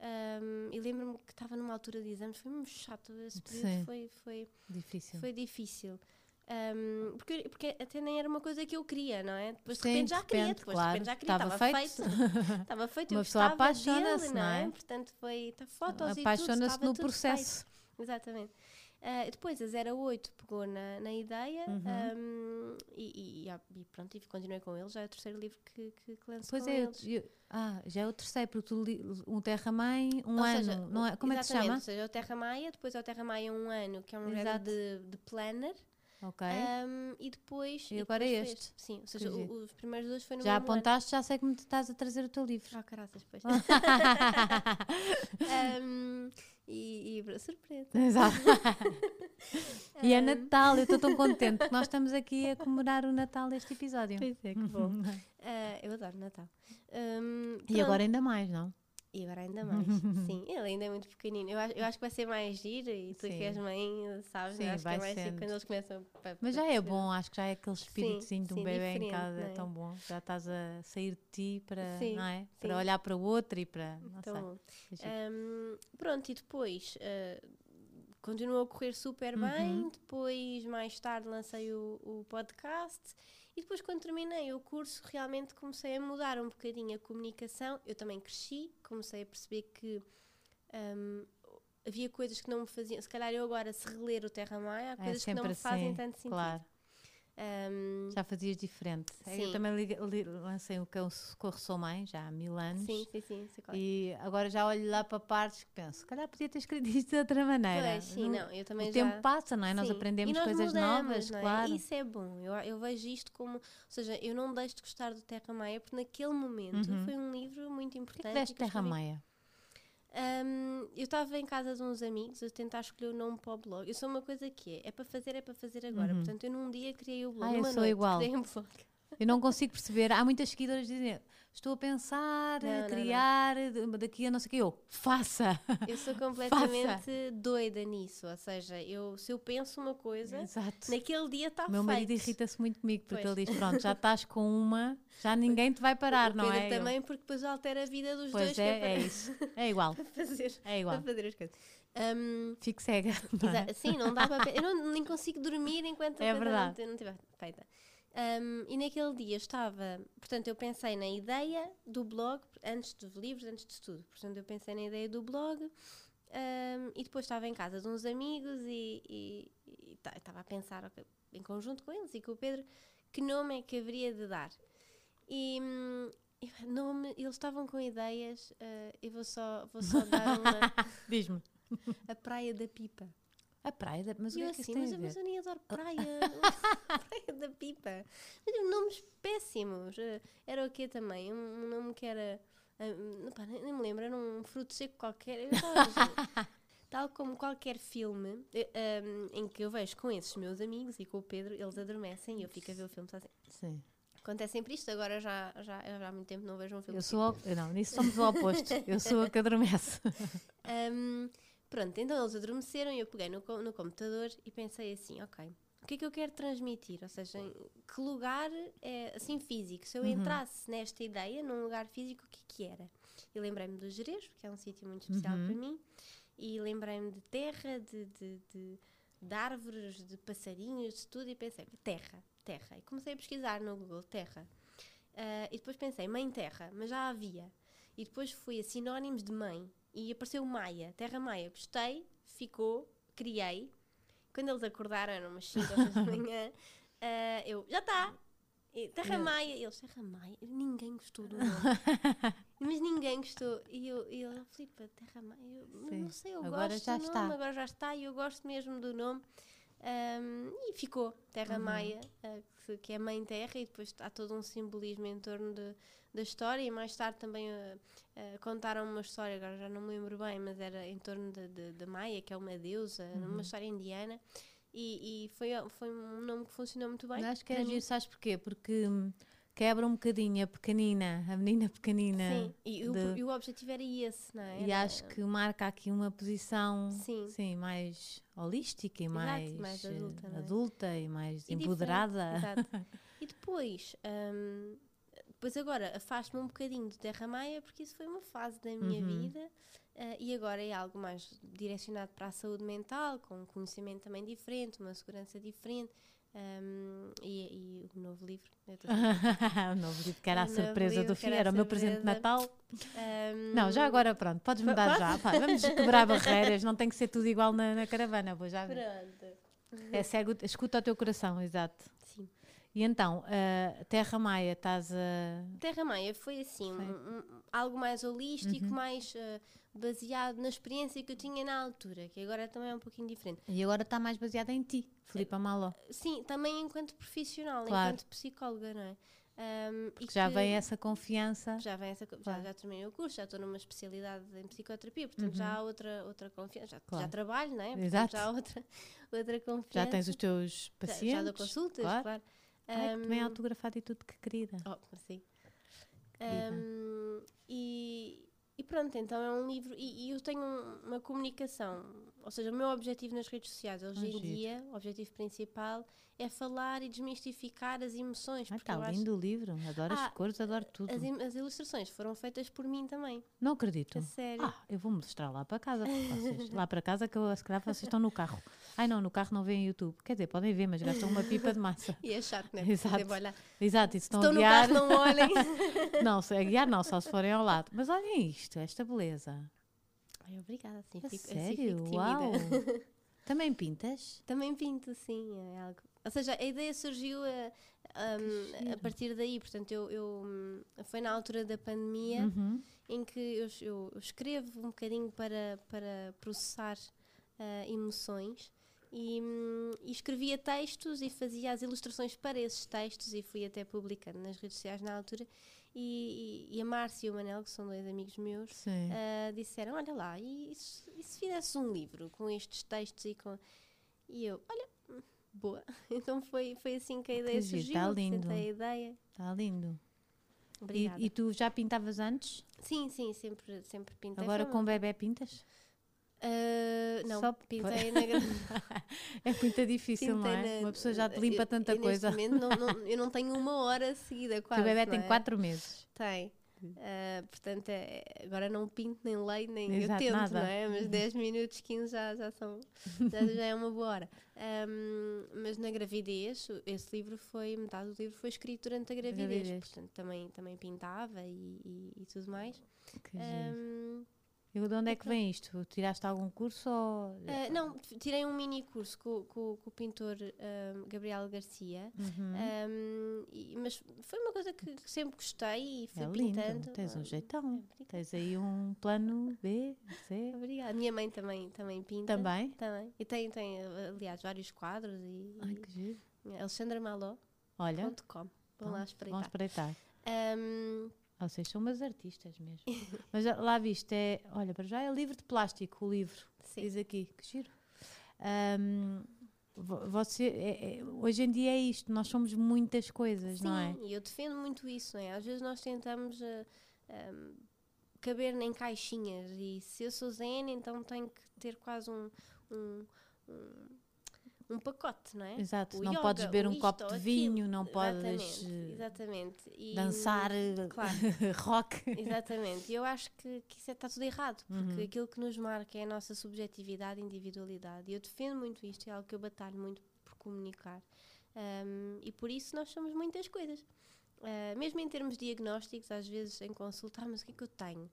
Ahm, e lembro-me que estava numa altura de exames, foi muito chato, esse período Sim. foi, foi, Difícil. foi difícil. Ahm, porque, porque até nem era uma coisa que eu queria, não é? Depois de Sim, repente já queria, depois claro, de repente já queria, estava feito. Estava feito, Uma eu pessoa apaixona-se, dele, não é? Portanto, foi tá, fotos e tudo, Apaixona-se no processo. feito. Exatamente. Ah, depois a 08 pegou na, na ideia Uhum. ahm, e, e, e pronto, e continuei com ele. Já é o terceiro livro que, que, que lanço Pois é, eu- ah, já é o terceiro, porque tu li, um Terra-Mãe, um Ou ano, seja, não é? Como é que se chama? Ou seja, é o Terra Maia, depois é o Terra Maia um ano, que é um género Exato. de, de planner. Ok. ahm, e depois. E agora é depois este. Sim, ou seja, o- os primeiros dois foi no já mesmo ano. apontaste, já sei como te estás a trazer o teu livro. Ah, caraças, pois. Ahm, e, e surpresa. Exato. e é Ahm, Natal, eu estou tão contente que nós estamos aqui a comemorar o Natal deste episódio. Pois é, que bom. Ah, eu adoro Natal. Ahm, E agora ainda mais, não? E agora ainda mais. Sim, ele ainda é muito pequenino. Eu acho, eu acho que vai ser mais giro e tu Sim. que és mãe, sabes? Sim, eu acho que é mais sendo. giro quando eles começam a. Mas já é bom, acho que já é aquele espíritozinho de um bebê em casa, é tão bom. Já estás a sair de ti para, Sim, não é? sim. para olhar para o outro e para. Não Então, sei. Ahm, pronto, e depois ah, continuou a correr super Uhum. bem. Depois, mais tarde, lancei o, o podcast. E depois, quando terminei o curso, realmente comecei a mudar um bocadinho a comunicação. Eu também cresci, comecei a perceber que ahm, havia coisas que não me faziam. Se calhar eu agora, se reler o Terra Maia, há É coisas que não me fazem assim, tanto sentido. Claro, Ahm, já fazias diferente. É, Eu Sim. também li- li- lancei o Cão Socorro Sou Mãe, já há mil anos. sim, sim, sim. qual é. E agora já olho lá para partes que penso, se calhar podia ter escrito isto de outra maneira. Pois, sim, não, eu também o já... tempo passa, não é? Nós Sim. aprendemos E nós coisas mudamos, novas, é? claro. Isso é bom. Eu, eu vejo isto como. Ou seja, eu não deixo de gostar do Terra Maia porque naquele momento Uhum. foi um livro muito importante. que deste e que eu Terra. Maia? Hum, eu estava em casa de uns amigos a tentar escolher o nome para o blog. Eu sou uma coisa que é: é para fazer, é para fazer agora. Uhum. Portanto, eu num dia criei o blog. Ah, eu sou noite igual. Criei um blog. Eu não consigo perceber. Há muitas seguidoras que dizem, estou a pensar, Não, a não, não. criar, de- daqui a não sei o que. Eu, faça! Eu sou completamente doida nisso. Ou seja, eu, se eu penso uma coisa, Exato. naquele dia está O meu feito. marido irrita-se muito comigo, porque Pois. ele diz, pronto, já estás com uma, já ninguém te vai parar, não é? Eu, também, porque depois altera a vida dos pois dois. é, para é isso. É igual, fazer, é igual. fazer as coisas. Hum, Fico cega. não é? Sim, não dá para. Eu não, nem consigo dormir enquanto É verdade. não, não estiver feita. Um, e naquele dia estava. Portanto, eu pensei na ideia do blog, antes dos livros, antes de tudo. Portanto, eu pensei na ideia do blog um, e depois estava em casa de uns amigos e, ta- estava a pensar em conjunto com eles e com o Pedro que nome é que haveria de dar. E. hum, e, nome, eles estavam com ideias, uh, eu vou só, vou só dar uma. Diz-me. a Praia da Pipa. A praia, da- mas o que é que assim, mas, mas eu nem adoro praia. praia da Pipa. Mas nomes péssimos. Eh, Era o quê também? Um, um nome que era. ah, não, pá, nem, nem me lembro, era um fruto seco qualquer. Tal como qualquer filme eh, um, em que eu vejo com esses meus amigos e com o Pedro, eles adormecem e eu fico a ver o filme sozinho. Sim. Acontece sempre isto, agora já, já, já há muito tempo não vejo um filme. Eu sou. ao- Não, nisso somos o oposto. Eu sou a que adormece. Um, pronto, então eles adormeceram e eu peguei no, no computador e pensei assim, ok, o que é que eu quero transmitir? Ou seja, que lugar é assim físico? Se eu entrasse nesta ideia, num lugar físico, o que é que era? E lembrei-me do Jerez, porque é um sítio muito especial para mim, e lembrei-me de terra, de, de, de, de árvores, de passarinhos, de tudo, e pensei, terra, terra. E comecei a pesquisar no Google, terra. Ah, e depois pensei, mãe terra, mas já havia. E depois fui a sinónimos de mãe e apareceu Maia, Terra Maia. Gostei, ficou, criei. Quando eles acordaram, eram umas 5 horas da manhã, ah, eu, já está! Terra Maia. E Eles, Terra Maia? Ninguém gostou do nome. Mas ninguém gostou. E eu, e eu Filipe, Terra Maia, eu, "Mas Sim. não sei, eu Agora gosto já do está. nome, agora já está e eu gosto mesmo do nome. Ahm, e ficou Terra Uhum. Maia, ah, que, que é Mãe Terra, e depois há todo um simbolismo em torno de, da história. E mais tarde também ah, ah, contaram uma história, agora já não me lembro bem, mas era em torno de Maia, que é uma deusa, Uhum. uma história indiana. E, e foi, foi um nome que funcionou muito bem. Acho que é para mim. giro, sabes porquê? Porque hum, quebra um bocadinho a pequenina, a menina pequenina. Sim, e, o, e o objetivo era esse, não é? E Era- acho que marca aqui uma posição Sim. mais holística e Exato, mais, mais eh, adulta, é? adulta e mais E empoderada. Exato. E depois, hum, depois agora afasto-me um bocadinho de Terra Maia porque isso foi uma fase da minha Uhum. vida ah, e agora é algo mais direcionado para a saúde mental, com um conhecimento também diferente, uma segurança diferente. hum, e, e o novo livro. o novo livro que era a surpresa livro do filho, era era o meu presente de. Natal. hum, Não, já agora pronto, podes Po- mudar já. pá, vamos quebrar barreiras, não tem que ser tudo igual na, na caravana, vou já ver. Pronto. É, segue, escuta o teu coração, exato. E então, a Terra Maia, estás a. Terra Maia foi assim, um- um- algo mais holístico, Uhum. mais ah, baseado na experiência que eu tinha na altura, que agora também é um pouquinho diferente. E agora está mais baseada em ti, Filipe Maló. Sim, também enquanto profissional, Claro. enquanto psicóloga, não é? Um, e Que já que- vem essa confiança. Já vem essa, já, Claro. já terminei o curso, já estou numa especialidade em psicoterapia, portanto Uhum. já há outra, outra confiança, já, Claro. já trabalho, não é? Portanto, Exato. já há outra, outra confiança. Já tens os teus Já- pacientes. Já, dou consultas, claro. claro. Ai, que também é Um, autografado e tudo, que querida. Oh, sim. Um, e, e pronto, então é um livro. E, e eu tenho um- uma comunicação. Ou seja, o meu objetivo nas redes sociais hoje Ah, em giro. dia, o objetivo principal, é falar e desmistificar as emoções. Porque está eu acho- lindo o livro, adoro Ah, as cores, adoro tudo. as, as ilustrações foram feitas por mim também. Não acredito. A sério. Ah, eu vou mostrar lá para casa. vocês. lá para casa que eu, se calhar vocês estão no carro. Ai não, no carro não veem YouTube. Quer dizer, podem ver, mas gastam uma pipa de massa. E é chato, né? Exato. Olhar. Exato, e se estão Estou a no guiar. carro, não olhem. Não, se a guiar não, só se forem ao lado. Mas olhem isto, esta beleza. Ai, obrigada, assim A fico, assim sério? fico Uau! Também pintas? Também pinto, sim. É algo. Ou seja, a ideia surgiu a, um, a giro. partir daí. Portanto, eu, eu, foi na altura da pandemia Uhum. em que eu, eu- escrevo um bocadinho para, para processar ah, emoções. E, e escrevia textos e fazia as ilustrações para esses textos e fui até publicando nas redes sociais na altura. E, e- e a Márcia e o Manel, que são dois amigos meus, ah, disseram: Olha lá, e, se- e se fizesse um livro com estes textos e com. E eu, olha, boa. Então foi, foi assim que a ideia surgiu. tá apresentei lindo. a ideia. Está lindo. E, Obrigada. e tu já pintavas antes? Sim, sim, sempre, sempre pintei. Agora com uma- bebê pintas? Ah, não, Só- pintei na É muito difícil, não pintei é? na- Uma pessoa já te eu- limpa tanta eu, coisa. Neste momento não, não- eu não tenho uma hora seguida O quase. teu bebê não tem é? 4 meses. Tem. Ah, portanto, é- agora não pinto nem leio, nem Exato, eu tento, nada. não é? Mas 10 minutos, 15 já, já são. Já, já é uma boa hora. Ahm, mas na gravidez, o- esse livro foi, metade do livro foi escrito durante a gravidez. Gravidez. Portanto, também, também pintava e, e, e tudo mais. Que giro. E de onde é que vem isto? Tiraste algum curso ou. ah, não, tirei um mini curso com, com- com o pintor ahm, Gabriel Garcia. Uhum. ahm, e- mas foi uma coisa que, que sempre gostei e fui é lindo, pintando. tens um Ah, jeitão. obrigada. Tens aí um plano B, C. Obrigada. Minha mãe também, também pinta. Também? Também. E tem, tem, aliás, vários quadros e, Ai, que giro. alexandramaló.com. Olha, Vão lá vamos espreitar. espreitar. Vocês são umas artistas mesmo. Mas lá viste, é. Olha, para já é livro de plástico, o livro. Sim. Diz aqui, que giro. Um, você, é, é, hoje em dia é isto, nós somos muitas coisas, Sim, não é? e eu defendo muito isso, não é? Às vezes nós tentamos uh, eh, um, caber em caixinhas e se eu sou zen, então tenho que ter quase um, um, um um pacote, não é? Exato, o não yoga, podes beber um copo de vinho, não podes exatamente, exatamente. E, dançar claro, rock. Exatamente, eu acho que, que isso está é, tudo errado, porque uhum. aquilo que nos marca é a nossa subjetividade e individualidade. E eu defendo muito isto, é algo que eu batalho muito por comunicar. Um, e por isso nós somos muitas coisas. Uh, mesmo em termos diagnósticos, às vezes em consulta, ah, mas o que é que eu tenho?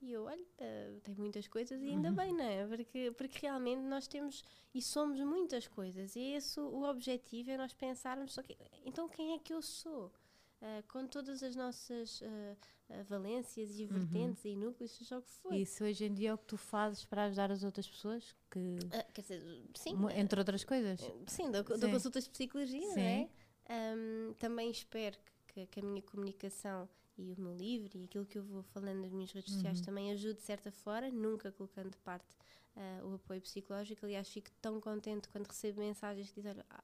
E eu, olha, uh, tem muitas coisas e ainda bem, não é? Porque, porque realmente nós temos e somos muitas coisas. E esse o objetivo é nós pensarmos, só que, então quem é que eu sou? Uh, com todas as nossas uh, valências e uhum. vertentes uhum. e núcleos, seja o que for. Isso hoje em dia é o que tu fazes para ajudar as outras pessoas? Que, quer dizer, sim. Entre outras coisas? Sim, dou, sim. dou consultas de psicologia, sim. não é? Um, também espero que, que a minha comunicação e o meu livro e aquilo que eu vou falando nas minhas redes sociais uhum. também ajude de certa forma, nunca colocando de parte uh, o apoio psicológico. Aliás, fico tão contente quando recebo mensagens que dizem: olha, à,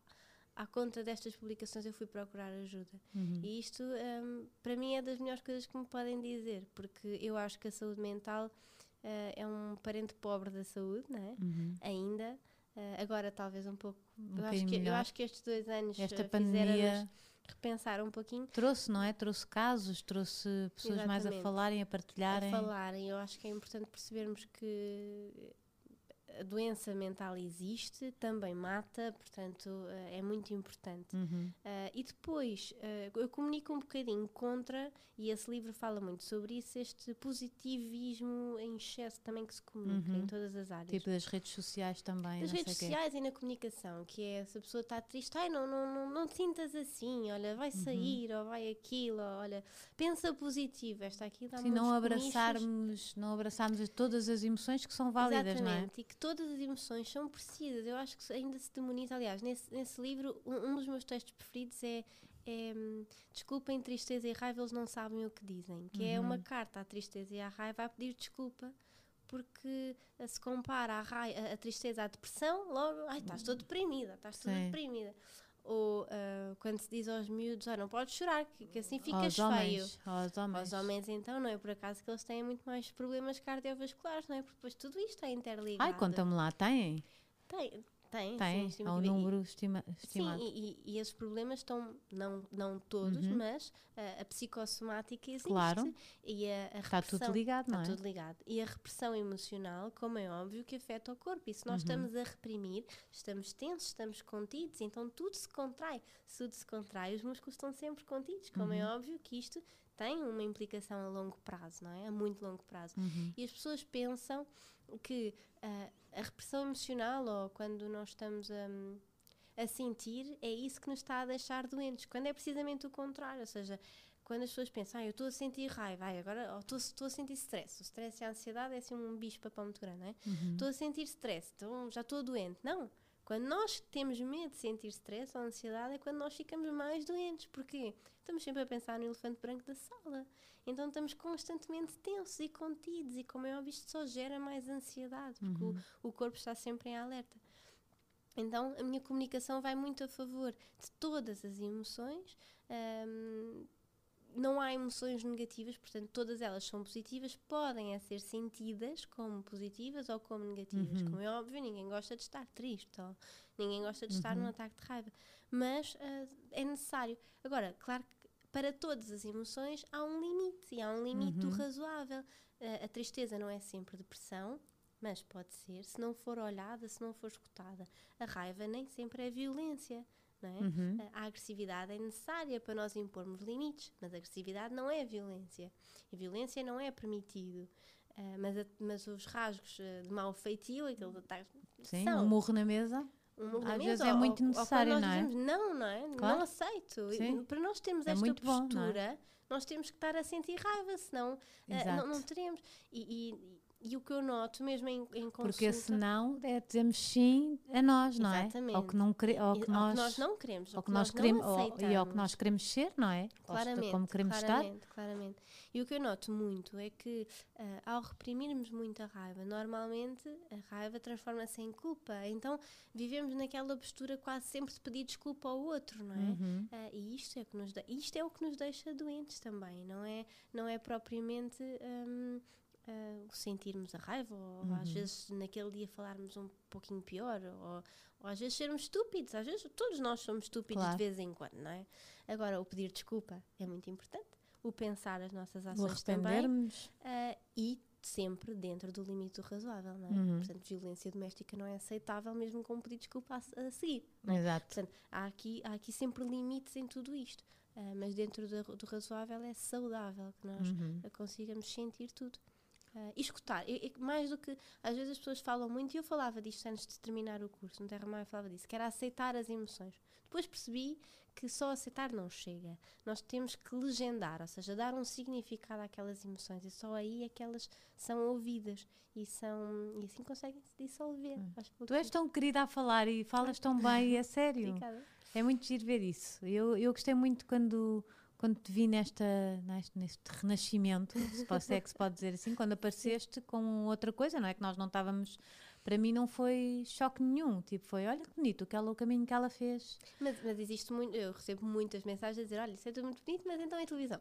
à conta destas publicações eu fui procurar ajuda. Uhum. E isto, um, para mim, é das melhores coisas que me podem dizer, porque eu acho que a saúde mental uh, é um parente pobre da saúde, não é? Uhum. Ainda. Uh, agora, talvez um pouco. Um eu, acho que, eu acho que estes dois anos Esta pandemia repensar um pouquinho. Trouxe, não é? Trouxe casos, trouxe pessoas Exatamente. mais a falarem, a partilharem. A falarem. Eu acho que é importante percebermos que a doença mental existe, também mata, portanto eh, é muito importante. Uhum. Uh, e depois uh, eu comunico um bocadinho contra, e esse livro fala muito sobre isso, este positivismo em excesso também que se comunica uhum. em todas as áreas. Tipo das redes sociais também. Das redes sociais e na comunicação, que é se a pessoa está triste, ai não, não, não, não te sintas assim, olha, vai uhum. sair, uhum. ou vai aquilo, ou, olha, pensa positivo, esta aqui dá Sim, não abraçarmos, não abraçarmos todas as emoções que são válidas, Exatamente, não é? Todas as emoções são precisas. Eu acho que ainda se demoniza. Aliás, nesse, nesse livro, um, um dos meus textos preferidos é, é Desculpem tristeza e raiva, eles não sabem o que dizem. Que uhum. é uma uhum. carta à tristeza e à raiva a pedir desculpa porque se compara a, a tristeza à depressão, logo, ai, estás toda deprimida, estás toda deprimida. Ou uh, quando se diz aos miúdos, ah, não podes chorar, que, que assim ficas aos feio. Homens, aos homens. Aos homens, então, não é por acaso que eles têm muito mais problemas cardiovasculares, não é? Porque depois tudo isto é interligado. Ai, conta-me lá, têm? Tem, tem, tem sim, há um número estima, estimado. Sim, e, e, esses problemas estão, não, não todos, uhum. mas uh, a psicossomática existe. Claro. E a, a está tudo ligado, não é? Está tudo ligado. E a repressão emocional, como é óbvio, que afeta o corpo. E se nós uhum. estamos a reprimir, estamos tensos, estamos contidos, então tudo se contrai. Se tudo se contrai, os músculos estão sempre contidos. Como é uhum. é óbvio que isto tem uma implicação a longo prazo, não é? A muito longo prazo. Uhum. E as pessoas pensam que uh, a repressão emocional ou quando nós estamos a, a sentir é isso que nos está a deixar doentes, quando é precisamente o contrário, ou seja, quando as pessoas pensam, ah, eu estou a sentir raiva, ai, agora estou a sentir stress. O stress e a ansiedade é assim um bicho papão muito grande, não é? Uhum. Estou uhum. a sentir stress, então já estou doente. Não. Quando nós temos medo de sentir stress ou ansiedade é quando nós ficamos mais doentes. Porquê? Estamos sempre a pensar no elefante branco da sala. Então estamos constantemente tensos e contidos, e como é óbvio, isto só gera mais ansiedade, porque uhum. o, o corpo está sempre em alerta. Então a minha comunicação vai muito a favor de todas as emoções. Um, não há emoções negativas, portanto, todas elas são positivas, podem ser sentidas como positivas ou como negativas. Uhum. Como é óbvio, ninguém gosta de estar triste, ou ninguém gosta de estar num uhum. ataque de raiva, mas uh, é necessário. Agora, claro que para todas as emoções há um limite, e há um limite uhum. razoável. Uh, a tristeza não é sempre depressão, mas pode ser se não for olhada, se não for escutada. A raiva nem sempre é violência. É? Uhum. A agressividade é necessária para nós impormos limites, mas a agressividade não é violência. A violência não é permitido. Uh, mas, a, mas os rasgos de mau feitio, aqueles ataques. Sim, são. um murro na mesa um Às vezes é muito ou, necessário, ou não é? Dizemos, não, não é? Claro. Não aceito. Sim. Para nós termos é esta postura, bom, é? nós temos que estar a sentir raiva, senão uh, não, não, teremos. E, e, e o que eu noto, mesmo em, em consulta... Porque senão é dizemos sim a nós, não Exatamente. é? Ao que, não quere, ao que, nós, que nós não queremos, ao que nós queremos, ao, e ao que nós queremos ser, não é? Claramente, como queremos claramente, estar. claramente. E o que eu noto muito é que uh, ao reprimirmos muito a raiva, normalmente a raiva transforma-se em culpa. Então vivemos naquela postura quase sempre de pedir desculpa ao outro, não é? Uhum. Uh, e isto é, que nos isto é o que nos deixa doentes também, não é, não é propriamente... Um, uh, sentirmos a raiva, ou uhum. às vezes naquele dia falarmos um pouquinho pior, ou, ou, às vezes sermos estúpidos, às vezes todos nós somos estúpidos claro. de vez em quando, não é? Agora, o pedir desculpa é muito importante, o pensar as nossas ações também, uh, e sempre dentro do limite do razoável, não é? Uhum. Portanto, violência doméstica não é aceitável mesmo com um pedido de desculpa a, a seguir. É? Exato. Portanto, há aqui, há aqui sempre limites em tudo isto. Uh, mas dentro do, do, razoável é saudável que nós uhum. consigamos sentir tudo. Uh, e escutar, e, e, mais do que às vezes as pessoas falam muito, e eu falava disto antes de terminar o curso, no Terra Maia falava disso, que era aceitar as emoções. Depois percebi que só aceitar não chega. Nós temos que legendar, ou seja, dar um significado àquelas emoções, e só aí é que elas são ouvidas e, são, e assim conseguem se dissolver. Hum. Tu és tão querida a falar e falas tão bem, é sério. Obrigada. É muito giro ver isso. Eu, eu gostei muito quando quando te vi nesta, neste, neste renascimento, se, pode, se é que se pode dizer assim, quando apareceste com outra coisa, não é? Que nós não estávamos. Para mim não foi choque nenhum, tipo, foi olha que bonito aquela, o caminho que ela fez. Mas, mas existe muito, eu recebo muitas mensagens a dizer: olha, isso é tudo muito bonito, mas então é televisão.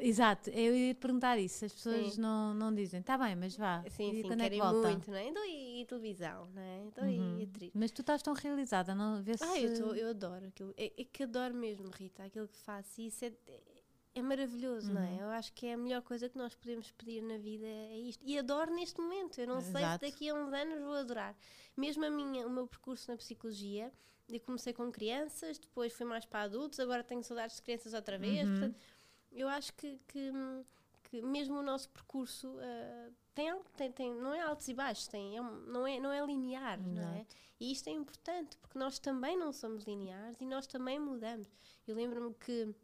Exato, eu ia te perguntar isso. As pessoas não, não dizem, está bem, mas vá. Sim, e sim, quando é que volta? muito, não é? Então e, e televisão, não é? Então uhum. e atriz. Mas tu estás tão realizada, não vê se. Ah, eu, tô, eu adoro aquilo. É, é, que adoro mesmo, Rita, aquilo que faço. E isso é, é maravilhoso, uhum. não é? Uhum. Eu acho que é a melhor coisa que nós podemos pedir na vida é isto. E adoro neste momento. Eu não Exato. sei se daqui a uns anos vou adorar. Mesmo a minha, o meu percurso na psicologia, eu comecei com crianças, depois fui mais para adultos, agora tenho saudades de crianças outra vez. Uhum. Portanto, eu acho que, que, que, mesmo o nosso percurso uh, tem, tem, tem, não é altos e baixos, tem, é, não, é, não é linear, não é? E isto é importante porque nós também não somos lineares e nós também mudamos. Eu lembro-me que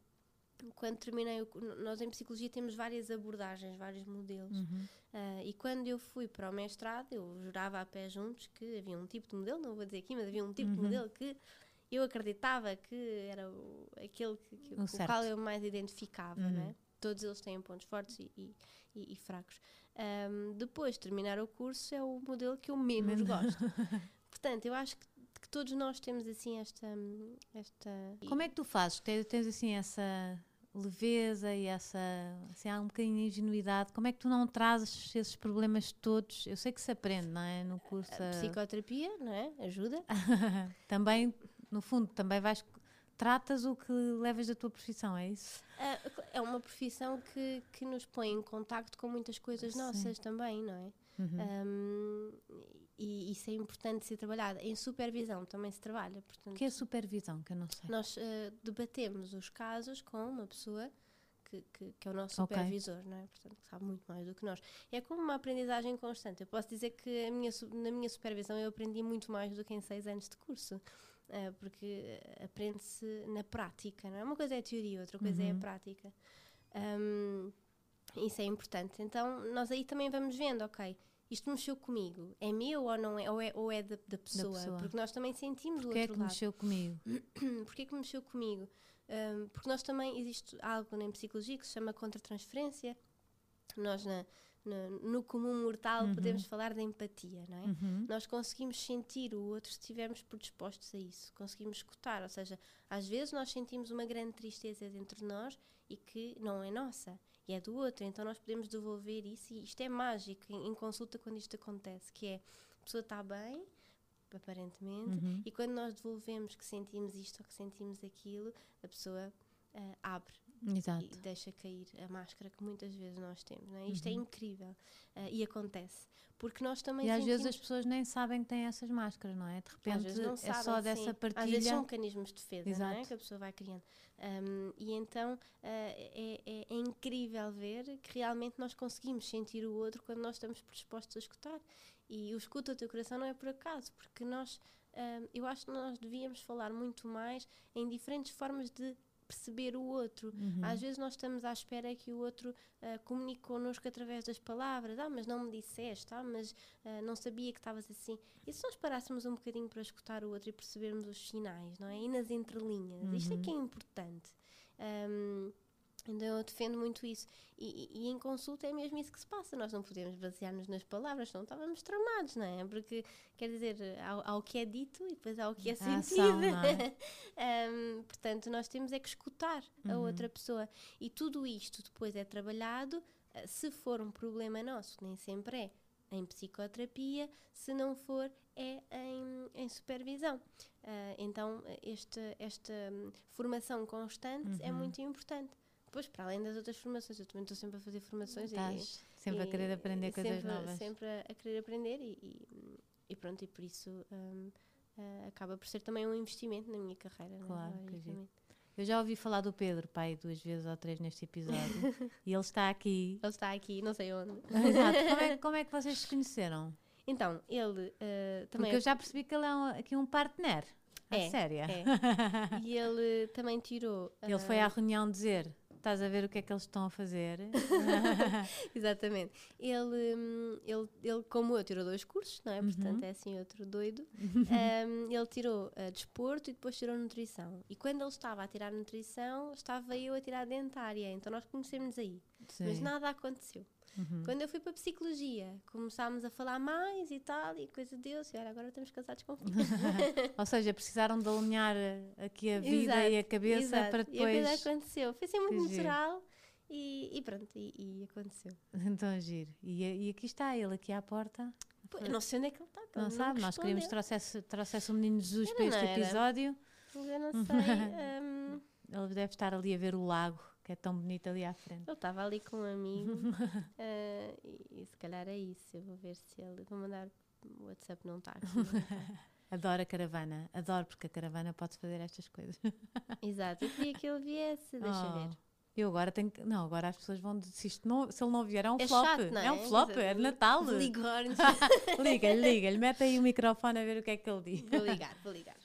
quando terminei, o, nós em psicologia temos várias abordagens, vários modelos. Uhum. Uh, e quando eu fui para o mestrado, eu jurava a pé juntos que havia um tipo de modelo, não vou dizer aqui, mas havia um tipo uhum. de modelo que eu acreditava que era o, aquele que, que, com o qual eu mais identificava, uhum. né? Todos eles têm pontos fortes e, e, e, e fracos. Um, depois de terminar o curso, é o modelo que eu menos gosto. Portanto, eu acho que, que, todos nós temos assim esta, esta. Como é que tu fazes? Tens, tens assim essa leveza e essa assim, há um bocadinho de ingenuidade. Como é que tu não trazes esses problemas todos? Eu sei que se aprende, não é? No curso. A psicoterapia, não é? Ajuda. Também no fundo, também vais. Tratas o que levas da tua profissão, é isso? É uma profissão que, que nos põe em contacto com muitas coisas Sim. nossas também, não é? Uhum. Um, e isso é importante ser trabalhado. Em supervisão também se trabalha. Portanto, o que é supervisão? Que eu não sei. Nós uh, debatemos os casos com uma pessoa que, que, que, é o nosso okay. supervisor, não é? Portanto, sabe muito mais do que nós. É como uma aprendizagem constante. Eu posso dizer que minha, na minha supervisão eu aprendi muito mais do que em seis anos de curso. Uh, porque aprende-se na prática, não é? Uma coisa é a teoria, outra coisa uhum. é a uhum. prática. Um, isso é importante. Então, nós aí também vamos vendo, ok, isto mexeu comigo, é meu ou não é? Ou é, ou é da, da, pessoa? da pessoa? Porque nós também sentimos Porquê o outro é que lado. mexeu comigo? Porquê que mexeu comigo? Um, porque nós também, existe algo na psicologia que se chama contra-transferência. Nós, na, no, no comum mortal uhum. podemos falar de empatia, não é? Uhum. Nós conseguimos sentir o outro se estivermos predispostos a isso, conseguimos escutar, ou seja, às vezes nós sentimos uma grande tristeza dentro de nós e que não é nossa, e é do outro, então nós podemos devolver isso e isto é mágico em, em consulta quando isto acontece, que é a pessoa está bem, aparentemente, uhum. e quando nós devolvemos que sentimos isto ou que sentimos aquilo, a pessoa uh, abre Exato. e deixa cair a máscara que muitas vezes nós temos. Não é? Isto é uhum. é incrível uh, e acontece. Porque nós também. E às vezes as pessoas nem sabem que têm essas máscaras, não é? De repente é sabem, só dessa sim. partilha. Às vezes são mecanismos de defesa Exato. não é? que a pessoa vai criando. Um, e então uh, é, é, é, incrível ver que realmente nós conseguimos sentir o outro quando nós estamos predispostos a escutar. E o escuta o teu coração não é por acaso, porque nós. Uh, eu acho que nós devíamos falar muito mais em diferentes formas de perceber o outro. Uhum. Às vezes nós estamos à espera que o outro uh, comunique connosco através das palavras. Ah, mas não me disseste, ah, mas uh, não sabia que estavas assim. E se nós parássemos um bocadinho para escutar o outro e percebermos os sinais, não é? E nas entrelinhas. Uhum. Isto é que é importante. Um, então eu defendo muito isso. E, e, e, em consulta é mesmo isso que se passa. Nós não podemos basear-nos nas palavras, senão estávamos tramados, não é? Porque, quer dizer, há, há o que é dito e depois há o que é sentido. Ação, é? um, portanto, nós temos é que escutar uhum. a outra pessoa. E tudo isto depois é trabalhado, eh, se for um problema nosso, nem sempre é, em psicoterapia, se não for, é em, em supervisão. Uh, então, este, esta um, formação constante é uhum. é muito importante. Depois, para além das outras formações, eu também estou sempre a fazer formações. Estás e, sempre e, a querer aprender coisas sempre, novas. Sempre a querer aprender e, e pronto, e por isso um, uh, eh, acaba por ser também um investimento na minha carreira. É? Claro, né? Eu já ouvi falar do Pedro, pai, duas vezes ou três neste episódio. e ele está aqui. Ele está aqui, não sei onde. Exato. Como é, como é que vocês se conheceram? Então, ele uh, também. Porque eu já percebi que ele é um, aqui um partner. É, séria. É. e ele também tirou. Uh, ele foi à reunião dizer: estás a ver o que é que eles estão a fazer. Exatamente. Ele, hum, ele, ele, como eu, tirou dois cursos, não é? Uhum. Portanto, é assim outro doido. um, ele tirou uh, desporto e depois tirou nutrição. E quando ele estava a tirar nutrição, estava eu a tirar dentária. Então nós conhecemos aí. Sim. Mas nada aconteceu. Uhum. Quando eu fui para a psicologia, começámos a falar mais e tal, e coisa de Deus, e olha, agora estamos casados com Ou seja, precisaram de alinhar aqui a vida exato, e a cabeça exato. para depois. E a coisa aconteceu. Foi assim muito natural. E, e, pronto, e, e, aconteceu. Então, giro. E, e aqui está ele, aqui à porta. Pô, não sei onde é que ele está. Não, não sabe, nós queríamos que trouxesse, trouxesse o menino Jesus para este episódio. Mas eu não sei. um... Ele deve estar ali a ver o lago que é tão bonito ali à frente. Eu estava ali com um amigo uh, e, e, se calhar é isso. Eu vou ver se ele. Vou mandar. O WhatsApp não está aqui. Adoro a caravana. Adoro porque a caravana pode fazer estas coisas. Exato. Eu queria que ele viesse. Deixa oh. ver. Eu agora tenho que. Não, agora as pessoas vão. Se, isto não, se ele não vier, é um é flop. Chato, não é? é um flop, é de Natal. liga-lhe, liga-lhe. Mete aí o microfone a ver o que é que ele diz. Vou ligar, vou ligar.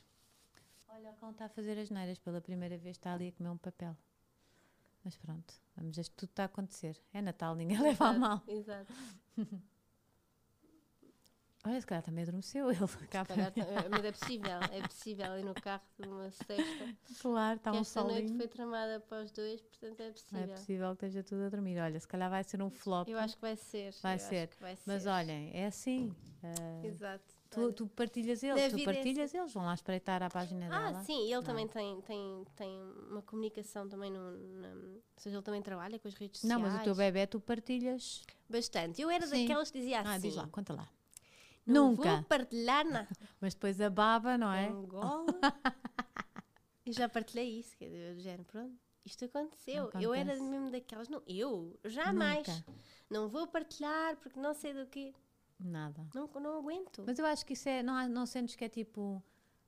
Olha o cão está a fazer as neiras pela primeira vez, está ali a comer um papel. Mas pronto, vamos ver, tudo está a acontecer. É Natal, ninguém exato, leva a mal. Exato. Olha, se calhar também adormeceu ele. Calhar, mas é possível, é possível ir no carro de uma sexta. Claro, está um esta noite foi tramada para os dois, portanto é possível. É possível que esteja tudo a dormir. Olha, se calhar vai ser um flop. Eu acho que vai ser. Vai, ser. Vai mas ser. olhem, é assim. Uh, Exato. Tu, tu partilhas eles, tu partilhas eles, vão lá espreitar a página ah, dela. Ah, sim, ele não. também tem, tem, tem uma comunicação também, no, na, ou seja, ele também trabalha com as redes sociais. Não, mas o teu bebê tu partilhas... Bastante. Eu era sim. daquelas que dizia assim... Ah, diz lá, conta lá. Não Nunca. vou partilhar nada. mas depois a baba, não é? Angola. eu já partilhei isso, que é do género, pronto. Isto aconteceu. Eu era mesmo daquelas, não, eu jamais. Nunca. Não vou partilhar porque não sei do que. Nada. Não, não aguento. Mas eu acho que isso é. Não, não sentes que é tipo.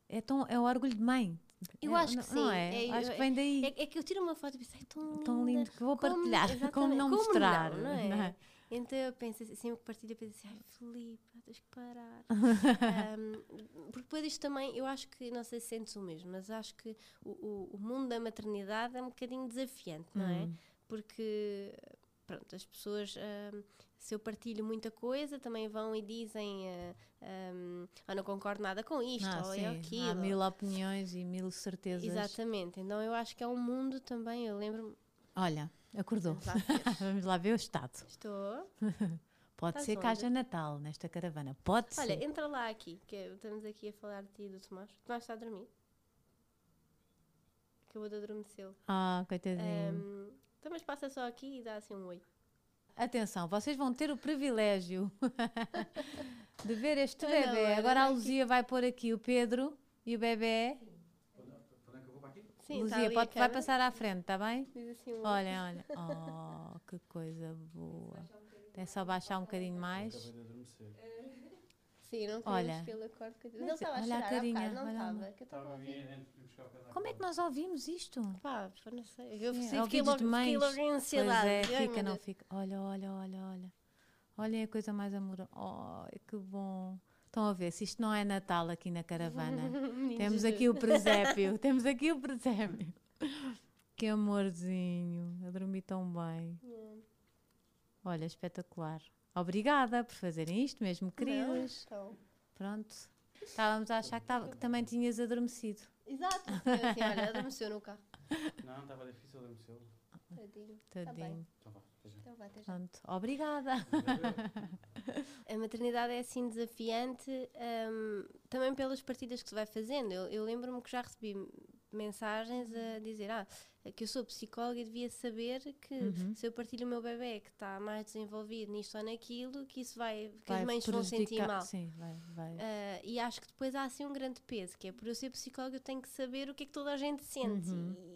É, tão, é o orgulho de mãe. Eu é, acho que sim. Não é? é acho que vem daí. É, é, que eu tiro uma foto e penso, é tão, tão lindo que vou partilhar. Como, como não como mostrar. Não, não, é? não, é? Então eu penso assim, sempre que partilho, eu penso assim, ai Filipe, tens que parar. um, porque depois isto também, eu acho que, não sei se sentes o mesmo, mas acho que o, o, o mundo da maternidade é um bocadinho desafiante, não é? Hum. Porque, pronto, as pessoas. Um, se eu partilho muita coisa, também vão e dizem uh, um, oh, não concordo nada com isto, ah, ou é sim. é aquilo. Há mil opiniões e mil certezas. Exatamente, então eu acho que é um mundo também, eu lembro Olha, acordou. Vamos lá ver o estado. Estou. Pode Estás ser onde? que haja Natal nesta caravana. Pode Olha, ser. entra lá aqui, que estamos aqui a falar de ti e do Tomás. O Tomás está a dormir. Acabou de adormecer. Ah, coitadinho. Um, então, mas passa só aqui e dá assim um oi. Atenção, vocês vão ter o privilégio de ver este bebê. Não, Agora a Luzia vai pôr aqui o Pedro e o bebê. Sim, Luzia, pode, vai passar à frente, está bem? Assim um olha, olha. Oh, que coisa boa. Tem só baixar um bocadinho mais. Sim, não olha, que ele acorde. Ele estava a olha a carinha. Não estava. Como é que nós ouvimos isto? Pá, não sei. Eu é, fiquei logo, fiquei logo em ansiedade. Pois é, fica, não fica. Olha, olha, olha, olha. Olhem a coisa mais amorosa. Oh, que bom. Estão a ver, se isto não é Natal aqui na caravana. temos aqui o presépio. temos aqui o presépio. que amorzinho. Eu dormi tão bem. Yeah. Olha, espetacular. Obrigada por fazerem isto, mesmo queridos. Não, então. Pronto. Estávamos a achar que, tava- que também tinhas adormecido. Exato. Assim, olha, adormeceu no carro. Não, estava difícil, adormeceu. Tadinho. Tá Tadinho. bem. Então vá, até já. Então. Pronto. Obrigada. A maternidade é assim desafiante hum, também pelas partidas que se vai fazendo. Eu, eu lembro-me que já recebi mensagens a dizer ah, que eu sou psicóloga e devia saber que Uhum. se eu partilho o meu bebê que está mais desenvolvido nisto ou naquilo, que isso vai, que Vai as mães vão sentir mal. Sim, vai. vai. Ah, e acho que depois há assim um grande peso, que é por eu ser psicóloga eu tenho que saber o que é que toda a gente sente.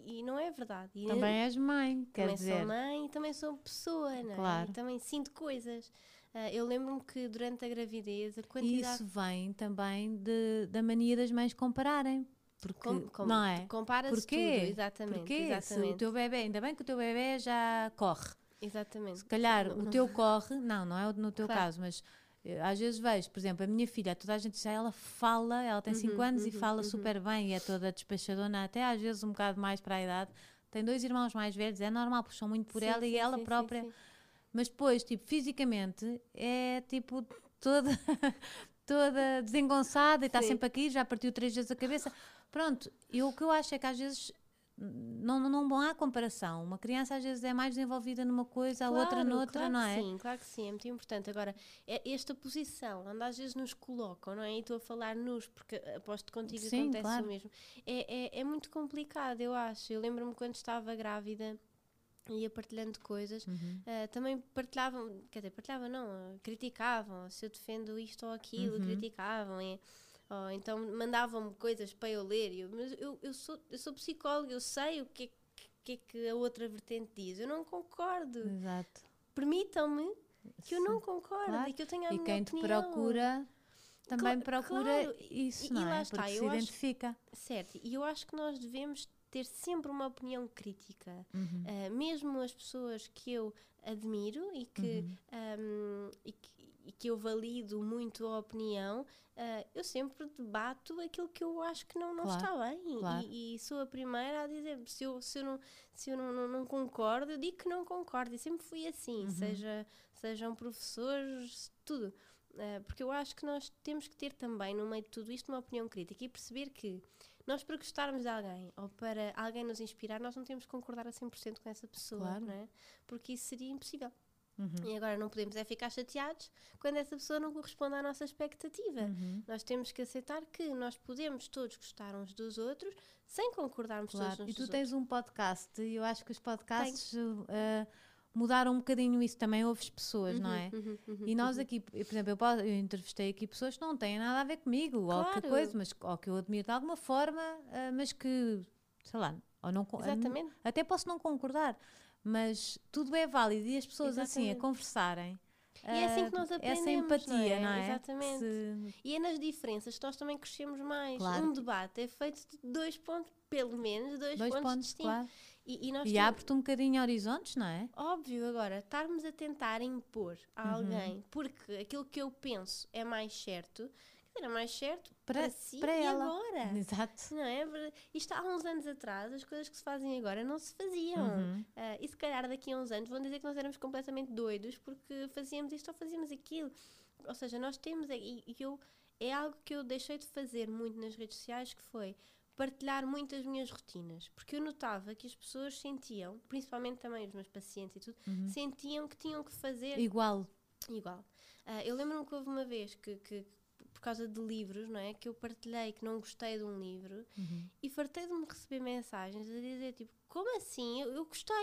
E, e não é verdade. E Uhum. Também és mãe, quer também dizer. sou mãe e também sou pessoa, não é? Claro. E também sinto coisas. Ah, eu lembro-me que durante a gravidez a E quantidade. isso vem também de, da mania das mães compararem. Porque, Com- com- não é? Compara-se Porquê? tudo, exatamente. Porque se o exatamente, teu bebê, ainda bem que o teu bebê já corre. exatamente. Se calhar Não- o não- teu corre, não, não é no teu Claro. caso, mas eh, às vezes vejo, por exemplo, a minha filha, toda a gente diz, "Ah, ela fala, ela tem 5 Uhum, anos e uhum, fala uhum. super bem e é toda despachadona, até às vezes um bocado mais para a idade. Tem dois irmãos mais velhos, é normal, puxam muito por Sim, ela e sim, ela sim, própria. Mas depois, tipo, fisicamente, é tipo toda, toda desengonçada e está sempre aqui, já partiu três vezes a cabeça. Pronto, e o que eu acho é que às vezes não, não, não há comparação. Uma criança às vezes é mais desenvolvida numa coisa, a outra Claro, noutra, claro não é? Sim, claro que sim, é muito importante. Agora, é esta posição, onde às vezes nos colocam, não é? E estou a falar nos, porque aposto contigo Sim, acontece claro. o mesmo. É, é, é muito complicado, eu acho. Eu lembro-me quando estava grávida ia partilhando coisas, Uhum. ah, também partilhavam, quer dizer, partilhavam não, criticavam, se eu defendo isto ou aquilo, Uhum. criticavam, e, ou então mandavam-me coisas para eu ler, e eu, mas eu, eu, sou, eu sou psicóloga, eu sei o que é, que- é que a outra vertente diz, eu não concordo, Exato. permitam-me que eu não concordo claro. e que eu tenha a E minha quem te opinião. procura também Cla- procura claro, e- isso, e não lá é? está, Porque se eu acho- identifica. Certo, e eu acho que nós devemos ter sempre uma opinião crítica. Uhum. Uh, mesmo as pessoas que eu admiro e que, Uhum. um, e que, e que eu valido muito a opinião, uh, eu sempre debato aquilo que eu acho que não, não Claro, está bem. E- claro. E, sou a primeira a dizer, se eu, se eu, não, se eu não, não, não concordo, eu digo que não concordo. E sempre fui assim, Uhum. seja, sejam professores, tudo. Uh, porque eu acho que nós temos que ter também, no meio de tudo isto, uma opinião crítica e perceber que nós, para gostarmos de alguém ou para alguém nos inspirar, nós não temos que concordar a 100% com essa pessoa, Claro. não é? Porque isso seria impossível. Uhum. E agora não podemos é ficar chateados quando essa pessoa não corresponde à nossa expectativa. Uhum. Nós temos que aceitar que nós podemos todos gostar uns dos outros sem concordarmos Claro. todos uns E tu tens um podcast e eu acho que os podcasts uh, mudaram um bocadinho isso. Também ouves pessoas, não é? outros. Uhum, uhum, E nós uhum. aqui, por exemplo, eu, eu entrevistei aqui pessoas que não têm nada a ver comigo, ou que Claro. coisa, mas ou que eu admiro de alguma forma, ah, mas que, sei lá, ou não, Exatamente. até posso não concordar, mas tudo é válido e as pessoas assim a Exatamente. conversarem. E é assim ah, que nós Essa aprendemos, empatia, não não é? é? Exatamente. Se- E é nas diferenças que nós também crescemos mais. Claro. Um debate é feito de dois pontos, pelo menos dois, dois pontos, pontos, distintos. claro. E, e nós E temos- abre-te um bocadinho horizontes, não é? Óbvio, agora, estarmos a tentar impor a Uhum. alguém porque aquilo que eu penso é mais certo, é mais certo para, Para- si para e ela. agora. Exato. Não é? Isto há uns anos atrás, as coisas que se fazem agora não se faziam. Uhum. Ah, e se calhar daqui a uns anos vão dizer que nós éramos completamente doidos porque fazíamos isto ou fazíamos aquilo. Ou seja, nós temos. E, e eu, é algo que eu deixei de fazer muito nas redes sociais que foi partilhar muito as minhas rotinas. Porque eu notava que as pessoas sentiam, principalmente também os meus pacientes e tudo, Uhum. sentiam que tinham que fazer Igual. Igual. Ah, eu lembro-me que houve uma vez que, que, causa de livros, não é? Que eu partilhei que não gostei de um livro Uhum. e fartei de me receber mensagens a dizer tipo, como assim? Eu, eu gostei,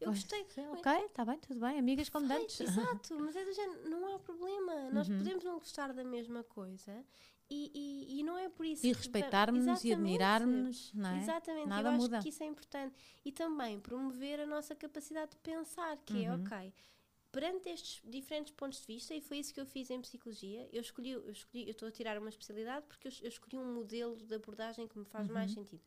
eu gostei. Ok, está bem, tudo bem. Amigas como dantes. Exato, mas é do género, não há problema. Nós Uhum. podemos não gostar da mesma coisa e, e, e não é por isso E que- respeitarmos e admirarmos, não é? Exatamente, Nada eu acho muda. que isso é importante. E também promover a nossa capacidade de pensar, que é, Uhum. ok, perante estes diferentes pontos de vista, e foi isso que eu fiz em psicologia, eu escolhi, eu escolhi, eu estou a tirar uma especialidade porque eu, eu escolhi um modelo de abordagem que me faz mais Uhum. sentido.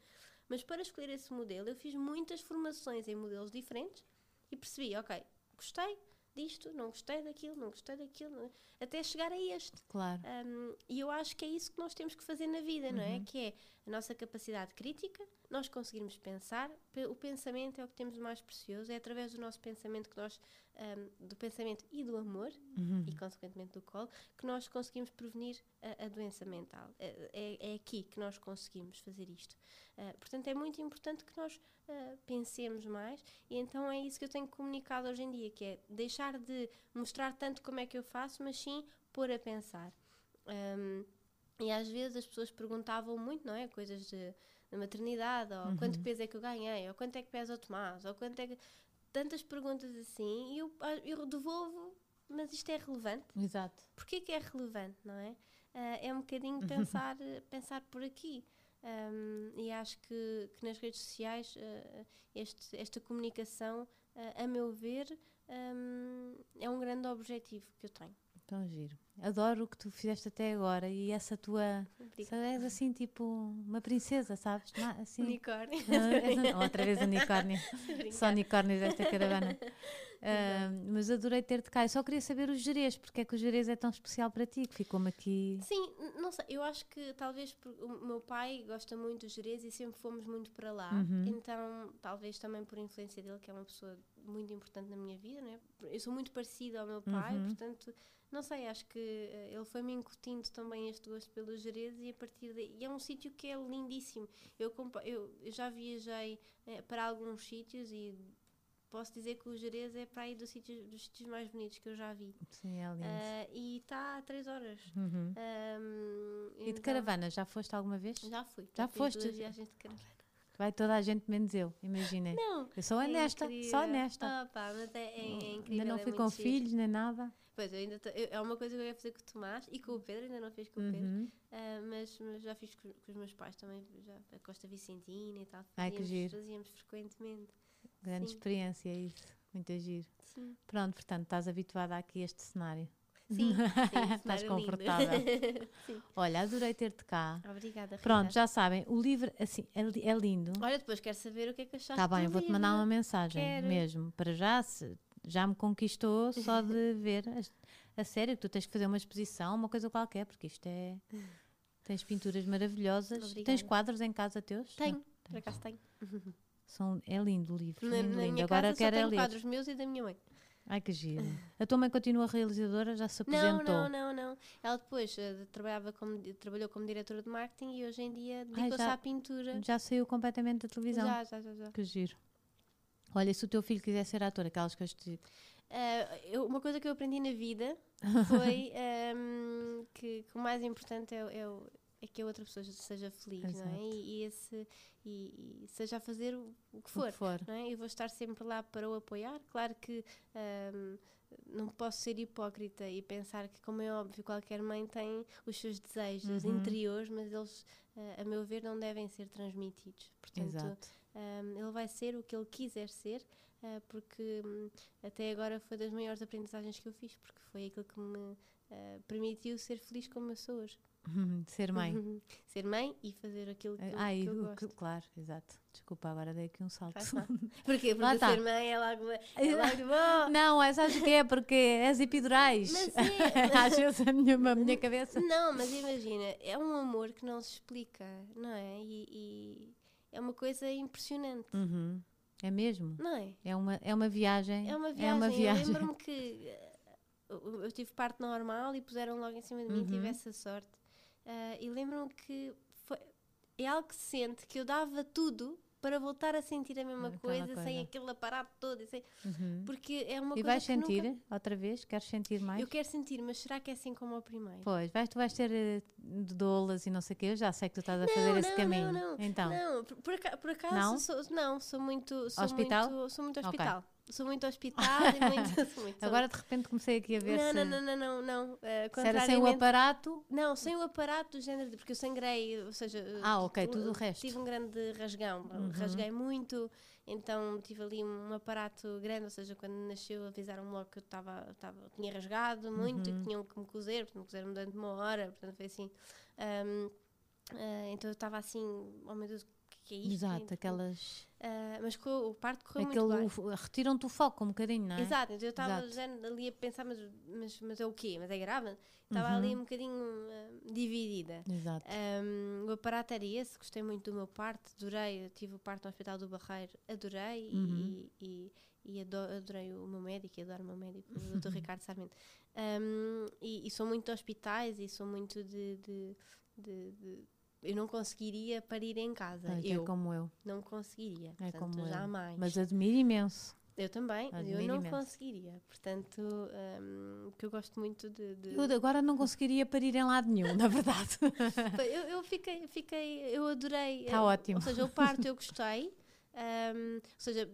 Mas para escolher esse modelo, eu fiz muitas formações em modelos diferentes e percebi, ok, gostei disto, não gostei daquilo, não gostei daquilo, não- até chegar a este. Claro. Um, e eu acho que é isso que nós temos que fazer na vida, não é? Uhum. Que é a nossa capacidade crítica, nós conseguirmos pensar, o pensamento é o que temos mais precioso, é através do nosso pensamento que nós, um, do pensamento e do amor, uhum. e consequentemente do colo, que nós conseguimos prevenir a, a doença mental. É, é, é, aqui que nós conseguimos fazer isto. Uh, portanto, é muito importante que nós uh, pensemos mais, e então é isso que eu tenho comunicado hoje em dia, que é deixar de mostrar tanto como é que eu faço, mas sim pôr a pensar. Um, e às vezes as pessoas perguntavam muito, não é? Coisas de, de maternidade, ou uhum. quanto peso é que eu ganhei, ou quanto é que pesa o Tomás, ou quanto é que. Tantas perguntas assim, e eu, eu devolvo, mas isto é relevante. Exato. Porquê que é relevante, não é? Uh, é um bocadinho pensar, pensar por aqui. Um, e acho que, que, nas redes sociais uh, este, esta comunicação, uh, a meu ver, um, é um grande objetivo que eu tenho. Tão giro. Adoro o que tu fizeste até agora e essa tua. És assim, tipo, uma princesa, sabes? Assim, unicórnio. Não, outra vez unicórnio. Só unicórnios desta caravana. Uh, mas adorei ter-te cá. Eu só queria saber os gerês, porque é que o gerês é tão especial para ti, que ficou-me aqui. Sim, não sei, eu acho que talvez o meu pai gosta muito dos gerês e sempre fomos muito para lá. Uhum. Então, talvez também por influência dele, que é uma pessoa muito importante na minha vida, né? Eu sou muito parecida ao meu pai, uhum. portanto não sei, acho que uh, ele foi-me incutindo também este gosto pelos Jerez e a partir daí. E é um sítio que é lindíssimo. Eu, eu, eu já viajei uh, para alguns sítios e posso dizer que o Jerez é para aí dos sítios, dos sítios mais bonitos que eu já vi. Sim, é lindo. Uh, e está a 3 horas. Uhum. Um, e de então, caravana, já foste alguma vez? Já fui. Já, já foste? Duas viagens de caravana. Vai toda a gente menos eu, imaginem. Não. Eu sou honesta, é só honesta. Oh, pá, mas é, é, é incrível. Ainda não é fui com filhos nem nada. Pois, ainda eu, é uma coisa que eu ia fazer com o Tomás e com o Pedro, ainda não fiz com o Pedro, uh, mas, mas, já fiz com, com, os meus pais também, já, a Costa Vicentina e tal. Ai, que giro. Fazíamos frequentemente. Grande Sim. experiência, isso. Muito giro. Sim. Pronto, portanto, estás habituada aqui a este cenário. Sim, sim estás confortável. Olha, adorei ter-te cá. Obrigada. Rita. Pronto, já sabem, o livro assim é, é lindo. Olha, depois quero saber o que é que achaste. Está bem, vou-te mandar uma mensagem quero. mesmo. Para já, se já me conquistou só de ver a, a sério que tu tens que fazer uma exposição, uma coisa qualquer, porque isto é. Tens pinturas maravilhosas. Obrigada. Tens quadros em casa teus? Tenho, Não, por acaso tenho. São, é lindo o livro. Na, lindo, na lindo. minha Agora casa quero só tenho ler. quadros meus e da minha mãe. Ai que giro. A tua mãe continua realizadora? Já se aposentou? Não, não, não, não. Ela depois uh, trabalhava como, trabalhou como diretora de marketing e hoje em dia dedicou-se à pintura. Já saiu completamente da televisão? Já, já, já. já. Que giro. Olha, se o teu filho quiser ser ator, aquelas que eu te digo. Uh, eu, uma coisa que eu aprendi na vida foi um, que, que, o mais importante é, é, é, que a outra pessoa seja feliz, Exato. não é? E, e esse, e, e, seja a fazer o, o, que for, o, que for, não é? Eu vou estar sempre lá para o apoiar. Claro que um, não posso ser hipócrita e pensar que, como é óbvio, qualquer mãe tem os seus desejos uhum. interiores, mas eles, uh, a meu ver, não devem ser transmitidos. Portanto, um, ele vai ser o que ele quiser ser uh, porque um, até agora foi das maiores aprendizagens que eu fiz, porque foi aquilo que me uh, permitiu ser feliz como eu sou hoje. ser mãe. ser mãe e fazer aquilo que, ah, que eu gosto. Claro, exato. Desculpa, agora dei aqui um salto. Porquê? Porque tá. ser mãe é logo, é logo bom. Não, é, sabes o que é? Porque é as epidurais. Mas é. Às vezes a minha, a minha cabeça. Não, mas imagina, é um amor que não se explica, não é? E, e é uma coisa impressionante. Uhum. É mesmo? Não é? É uma, é uma viagem. É uma viagem. É uma viagem. Eu lembro-me que eh, eu tive parte normal e puseram logo em cima de mim, uhum. tive essa sorte. Uh, e lembro-me que foi, é algo que se sente que eu dava tudo para voltar a sentir a mesma coisa, coisa, sem aquele aparato todo. Sem, uhum. Porque é uma e coisa. E vais sentir nunca... outra vez? Queres sentir mais? Eu quero sentir, mas será que é assim como ao primeiro? Pois, vais, tu vais ter uh, dolas e não sei o quê. Eu já sei que tu estás a não, fazer não, esse caminho. Não, não, então. não. Por, por acaso não? Sou, não, sou muito. Sou hospital? Muito, sou muito hospital. Okay sou muito hospital e muito, muito Agora de repente comecei aqui a ver não, se... Não, não, não, não, não. Uh, se era sem o aparato? Não, sem o aparato do género, de, porque eu sangrei, ou seja... Ah, ok, tudo o resto. Tive um grande rasgão, uhum. rasguei muito, então tive ali um aparato grande, ou seja, quando nasceu avisaram-me logo que eu tava, tava, tinha rasgado muito uhum. e que tinham que me cozer, portanto me cozeram durante uma hora, portanto foi assim... Um, uh, então eu estava assim, oh meu Deus, que é isto? Exato, aquelas. Uh, mas o parto correu Aquele, muito bem. Retiram-te o foco um bocadinho, não é? Exato, então eu estava ali a pensar, mas, mas, mas é o quê? Mas é grave? Estava Uhum. ali um bocadinho ah, dividida. Exato. Um, o aparato era esse, gostei muito do meu parto, adorei, tive o parto no Hospital do Barreiro, adorei e- Uhum. e, e, e ado- adorei o meu médico, e adoro o meu médico, o Dr. Ricardo Sarmento. Um, e, e sou muito de hospitais e sou muito de. de- de- de- eu não conseguiria parir em casa. Portanto, eu É como eu. não conseguiria. É portanto, como eu. jamais. Mas admiro imenso. eu também, eu admiro não imenso. conseguiria. Portanto, um, que eu gosto muito de. de- Eu agora não conseguiria parir em lado nenhum, na verdade. Eu, eu fiquei, fiquei, eu adorei. Tá eh, ótimo. Ou seja, o parto eu gostei. ahm, ou seja,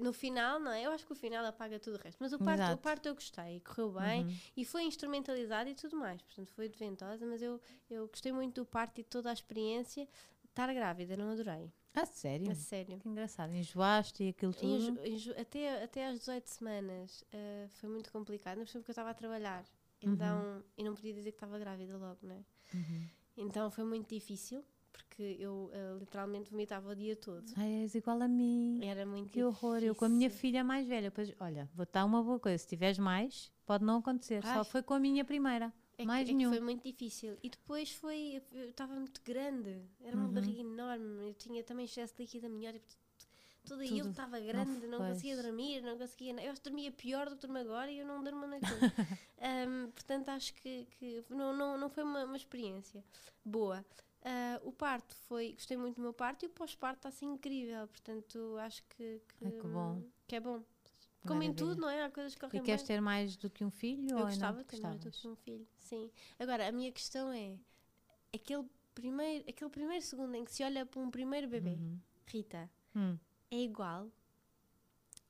no final, não é? Eu acho que o final apaga tudo o resto. Mas o parto, o parto eu gostei, correu bem Uhum. e foi instrumentalizado e tudo mais. Portanto, foi de ventosa, mas eu, eu gostei muito do parto e de toda a experiência. Estar grávida, não adorei. Ah, sério? A sério. Que engraçado. Enjoaste e aquilo tudo. Enjo- enjo- até, até às 18 semanas ah, foi muito complicado, não porque eu estava a trabalhar. Então, e não podia dizer que estava grávida logo, não é? Uhum. Então foi muito difícil, porque eu ah, literalmente vomitava o dia todo. Ai, és igual a mim. Era muito Que horror. Eu com a minha filha mais velha. Pois, olha, vou dar uma boa coisa. Se tiveres mais, pode não acontecer. Só Ai. foi com a minha primeira. É mais é que nenhum. foi muito difícil. E depois foi. Eu estava muito grande, era uma Uhum. barriga enorme. Eu tinha também excesso de líquido amniótico. Tudo aí eu estava grande, não, pois. conseguia dormir, não conseguia. Eu acho que dormia pior do que durmo agora e eu não durmo a noite toda. Ahm, portanto, acho que, que não, não, não foi uma, uma experiência boa. Ah, o parto foi. Gostei muito do meu parto e o pós-parto está assim incrível. Portanto, acho que, que, Ai, que bom. que é bom. Como em Maravilha. tudo, não é? Há coisas que correm E queres bem. ter mais do que um filho? Eu ou gostava de ter mais do que um filho, sim. Agora, a minha questão é, aquele primeiro, aquele primeiro segundo em que se olha para um primeiro bebê, Uhum. Rita, Hum. é igual?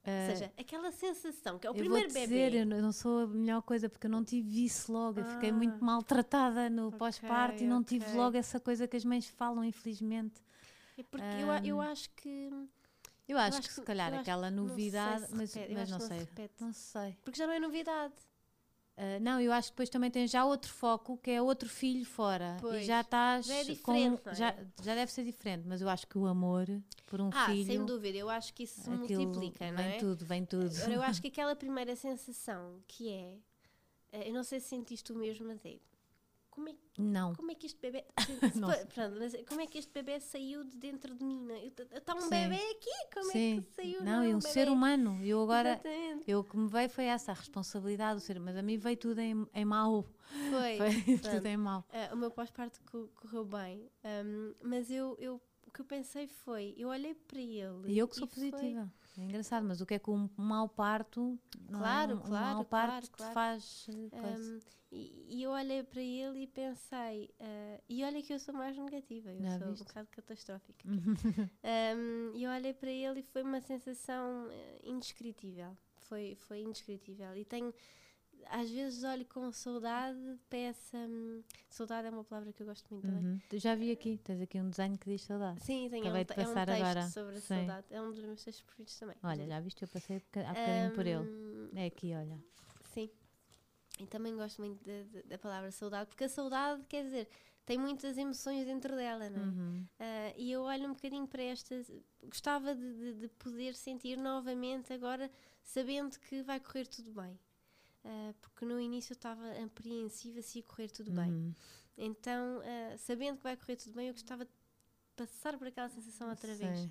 Ah, Ou seja, aquela sensação que é o eu primeiro bebê. dizer, eu não- eu não sou a melhor coisa porque eu não tive isso logo. Eu fiquei Ah. muito maltratada no Ok, pós-parto e não tive ok. logo essa coisa que as mães falam, infelizmente. É porque eu, a- eu Ahm, acho que. Eu acho, acho que se calhar eu aquela novidade, se mas, repete, eu mas não se sei. repete. Não sei. Porque já não é novidade. Ah, não, eu acho que depois também tens já outro foco, que é outro filho fora. Pois, e já estás. já é com- diferente, não é? já, já deve ser diferente, mas eu acho que o amor por um ah, filho. sem dúvida, eu acho que isso se multiplica, não vem é? tudo, vem tudo. Agora, eu acho que aquela primeira sensação que é. eh, Eu não sei se sentiste o mesmo, mas é. Como é, Não. como é que este bebê. Pronto, como é que este bebê saiu de dentro de mim? Está um Sim. bebê aqui? Como Sim. é que saiu? não, é e um bebê? ser humano. Eu agora. Exatamente. Eu que me veio foi essa, a responsabilidade do ser, mas a mim veio tudo em, em mau. Foi. Foi tudo em mau. Ah, o meu pós-parto co- correu bem, ahm, mas eu, eu, o que eu pensei foi: eu olhei para ele. E eu que sou foi- positiva. É engraçado, mas o que é que um mau parto. é? Claro, um, claro, Um mau claro, parto te claro. faz. eh, ahm, e, e eu olhei para ele e pensei, ah, e olha que eu sou mais negativa, eu Já sou viste? um bocado catastrófica. Um, e eu olhei para ele e foi uma sensação eh, indescritível. Foi, foi indescritível. E tenho, às vezes, olho com saudade para essa. hum, saudade é uma palavra que eu gosto muito também. Uhum. Tu já vi aqui, tens aqui um desenho que diz saudade. Sim, tenho é um, Acabei de te- é um passar texto agora. sobre a Sim. saudade. É um dos meus textos preferidos também. Olha, já viste, eu passei há bocadinho por ele. Hum, É aqui, olha. Sim. E também gosto muito da- da- da palavra saudade, porque a saudade, quer dizer, tem muitas emoções dentro dela, não é? Uhum. Ah, e eu olho um bocadinho para estas. Gostava de, de- de poder sentir novamente agora, sabendo que vai correr tudo bem. Ah, porque no início eu estava apreensiva se ia correr tudo bem. Uhum. Então, ah, sabendo que vai correr tudo bem, eu gostava de passar por aquela sensação outra vez.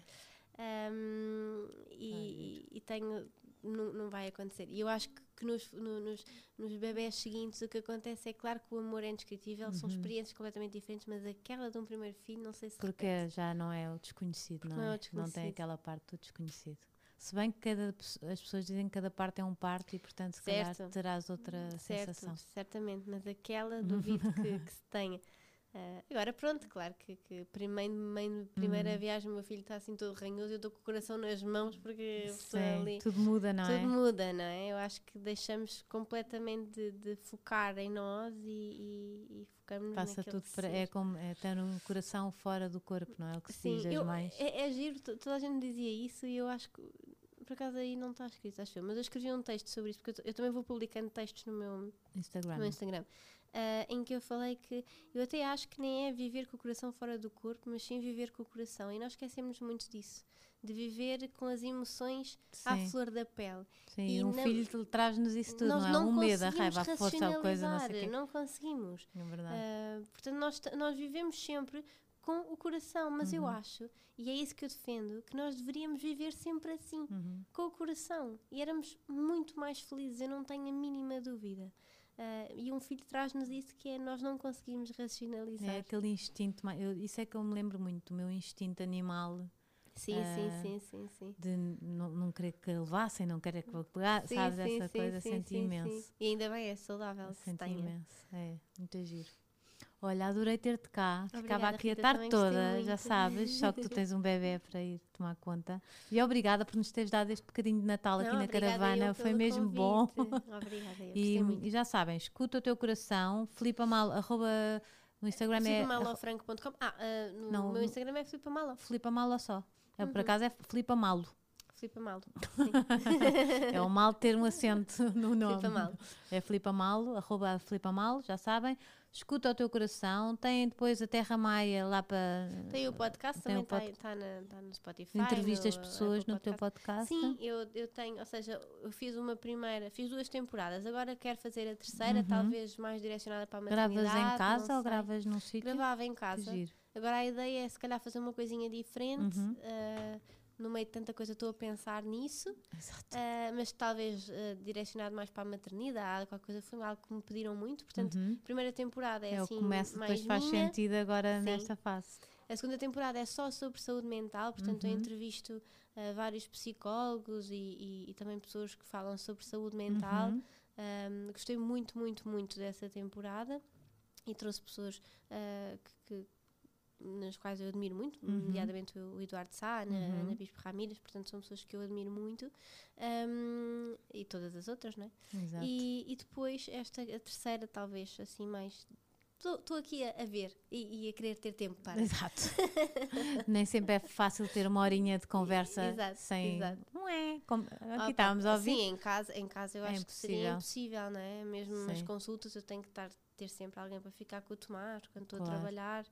Um, e, e tenho. Não, não vai acontecer. E eu acho que, que nos, no- nos, nos bebés seguintes o que acontece é claro que o amor é indescritível, são Uhum. experiências completamente diferentes, mas aquela de um primeiro filho, não sei se. Porque repete. já não é o desconhecido, não, não é o é? Não desconhecido. tem aquela parte do desconhecido. Se bem que cada, as pessoas dizem que cada parte é um parto e, portanto, se calhar Certo. terás outra Certo, sensação. certamente, mas aquela duvido que, que se tenha. Ah, agora, pronto, claro que, que primeiro, mãe, primeira Uhum. viagem, o meu filho está assim todo ranhoso e eu estou com o coração nas mãos porque Sim, ali. tudo muda, não Tudo é? muda, não é? Eu acho que deixamos completamente de, de focar em nós e, e, e focamos Passa tudo para. É como é ter um coração fora do corpo, não é? O que se Sim, diz as eu- mães. é, é giro, to- toda a gente dizia isso e eu acho que por acaso aí não está escrito, acho eu, mas eu escrevi um texto sobre isso, porque eu, eu também vou publicando textos no meu, Instagram. no Instagram, ah, em que eu falei que eu até acho que nem é viver com o coração fora do corpo, mas sim viver com o coração. E nós esquecemos muito disso. de viver com as emoções à Sim, flor da pele. sim. e um não- filho traz-nos isso tudo, não é? não O medo, a raiva, a força, a coisa, não sei o quê. não conseguimos. É verdade. Ah, portanto, nós, nós vivemos sempre com o coração, mas eu Uhum. acho, e é isso que eu defendo, que nós deveríamos viver sempre assim, Uhum. com o coração. E éramos muito mais felizes, eu não tenho a mínima dúvida. Ah, e um filho traz-nos isso que é nós não conseguimos racionalizar. É aquele instinto, eu- isso é que eu me lembro muito, do meu instinto animal Sim, Ah, sim, sim, sim, sim. de não, não querer que levassem, não querer que eu pegasse, Sim, sabes? sim, Essa sim, coisa, senti imenso. E ainda bem, é saudável se Senti imenso, é, muito giro. Olha, adorei ter-te cá. Ficava Obrigada, aqui a tarde toda, já sabes, só que tu tens um bebê para ir tomar conta. E obrigada por nos teres dado este bocadinho de Natal aqui Não, na obrigada caravana, foi mesmo bom. convite. Obrigada, eu E, muito. e já sabem, escuta o teu coração, flipa mal, arroba, no Instagram é Filipamalofranco.com Ah, ah, no Não, meu Instagram é Filipa Malo. flipa malo só. É, Uhum. Por acaso é malo. Filipa Malo. É o mal ter um acento no nome. Filipa Malo. É Flipa Malo, arroba Flipa Malo, já sabem. Escuta o teu coração. Tem depois a Terra Maia lá para. Tem o podcast, Tem também pod- está tá tá no Spotify. Entrevistas no, uh, pessoas no teu Podcast. Sim, eu, eu tenho, ou seja, eu fiz uma primeira, fiz duas temporadas, agora quero fazer a terceira, Uhum. talvez mais direcionada para a Gravas maternidade. em casa ou gravas num sítio? Gravava em casa. Agora a ideia é se calhar fazer uma coisinha diferente. Uhum. uh, no meio de tanta coisa estou a pensar nisso, uh, mas talvez uh, direcionado mais para a maternidade, qualquer coisa foi algo que me pediram muito. Portanto, Uhum. a primeira temporada é, É assim que começa, mais depois faz minha. sentido agora Sim. nesta fase. A segunda temporada é só sobre saúde mental, portanto eu Uhum. entrevisto uh, vários psicólogos e, e- e também pessoas que falam sobre saúde mental. Uhum. Um, gostei muito, muito, muito dessa temporada e trouxe pessoas que, que- nas quais eu admiro muito, Uhum. nomeadamente o Eduardo Sá, a Ana, Uhum. Ana Bispo Ramírez, portanto são pessoas que eu admiro muito um, e todas as outras, não é? Exato. E, e depois esta, a terceira, talvez assim mais. Estou aqui a, a ver e, e a querer ter tempo para. Exato. Nem sempre é fácil ter uma horinha de conversa Exato, sem. exato. Não é? Como- Aqui Ah, estávamos a ouvir. Sim, em casa, em casa eu É acho que seria impossível. impossível, não é? Mesmo nas Sim. consultas eu tenho que estar, ter sempre alguém para ficar com o tomar quando estou Claro. a trabalhar.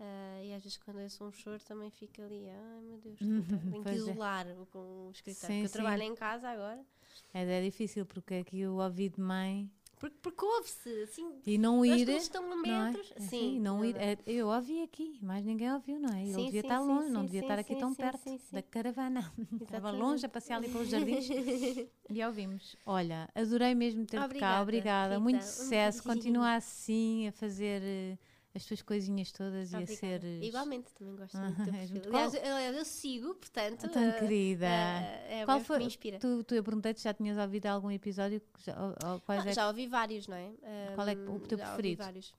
Ah, e às vezes quando é só um choro também fica ali, ai meu Deus, tenho que é. isolar o, com o escritório. Sim, eu sim. trabalho em casa agora. É, é difícil porque aqui o ouvido de mãe Porque, porque ouve-se, assim, e não ir. eles estão a não é? metros. É Sim, assim, não ir. é- eu ouvi aqui, mas ninguém ouviu, não é? Ele Sim, devia estar longe, não devia estar aqui tão perto da caravana. Estava longe a passear ali pelos jardins e ouvimos. Olha, adorei mesmo ter-te cá, Obrigada. Rita. Muito Um sucesso. beijinho. Continua assim a fazer eh, as tuas coisinhas todas e a Obrigada. ser. Igualmente, também gosto Ah, muito do teu perfil. Aliás, eu, eu sigo, portanto. tão ah, querida. ah, é, Qual o que foi? me inspira. Tu, tu eu perguntei-te já tinhas ouvido algum episódio. Já, ou- ou quais Ah, é já ouvi vários, não é? Qual é o teu já ouvi preferido? vários.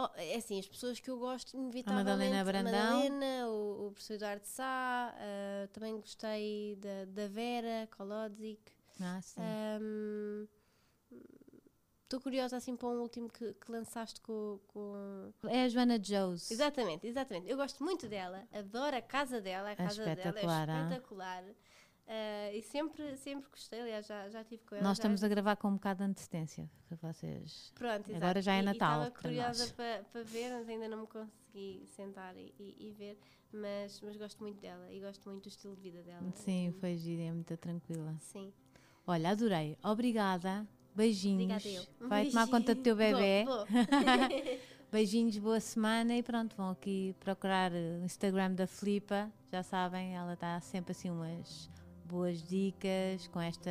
Oh, é assim, as pessoas que eu gosto, inevitavelmente. Madalena Brandão. Madalena, o, o professor Eduardo Sá, ah, também gostei da, da Vera Kolodzik. Ah, sim. Estou curiosa assim para um último que, que lançaste com, com. É a Joana Jose. Exatamente, exatamente. Eu gosto muito dela, adoro a casa dela, a casa dela espetacular, é espetacular. Ah, e sempre, sempre gostei, aliás, já, já tive com ela. Nós já- estamos a gravar com um bocado de antecedência para vocês. Pronto, Agora exato. já é Natal estava curiosa para, para ver, mas ainda não me consegui sentar e, e- e ver. Mas, mas gosto muito dela e gosto muito do estilo de vida dela. Sim, foi gira, é muito tranquila. Sim. Olha, adorei. Obrigada. Beijinhos. Obrigada eu. Um Vai tomar beijinho. conta do teu bebê. Vou, vou. Beijinhos, boa semana e pronto, vão aqui procurar o Instagram da Flipa, já sabem, ela dá sempre assim umas boas dicas, com esta,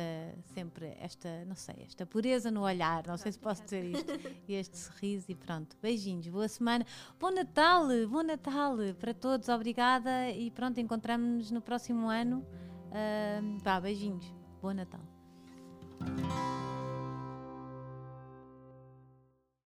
sempre esta, não sei, esta pureza no olhar, não sei se posso dizer isto, e este sorriso e pronto. Beijinhos, boa semana, bom Natal, bom Natal para todos, obrigada e pronto, encontramos-nos no próximo ano. Ah, vá, beijinhos, bom Natal.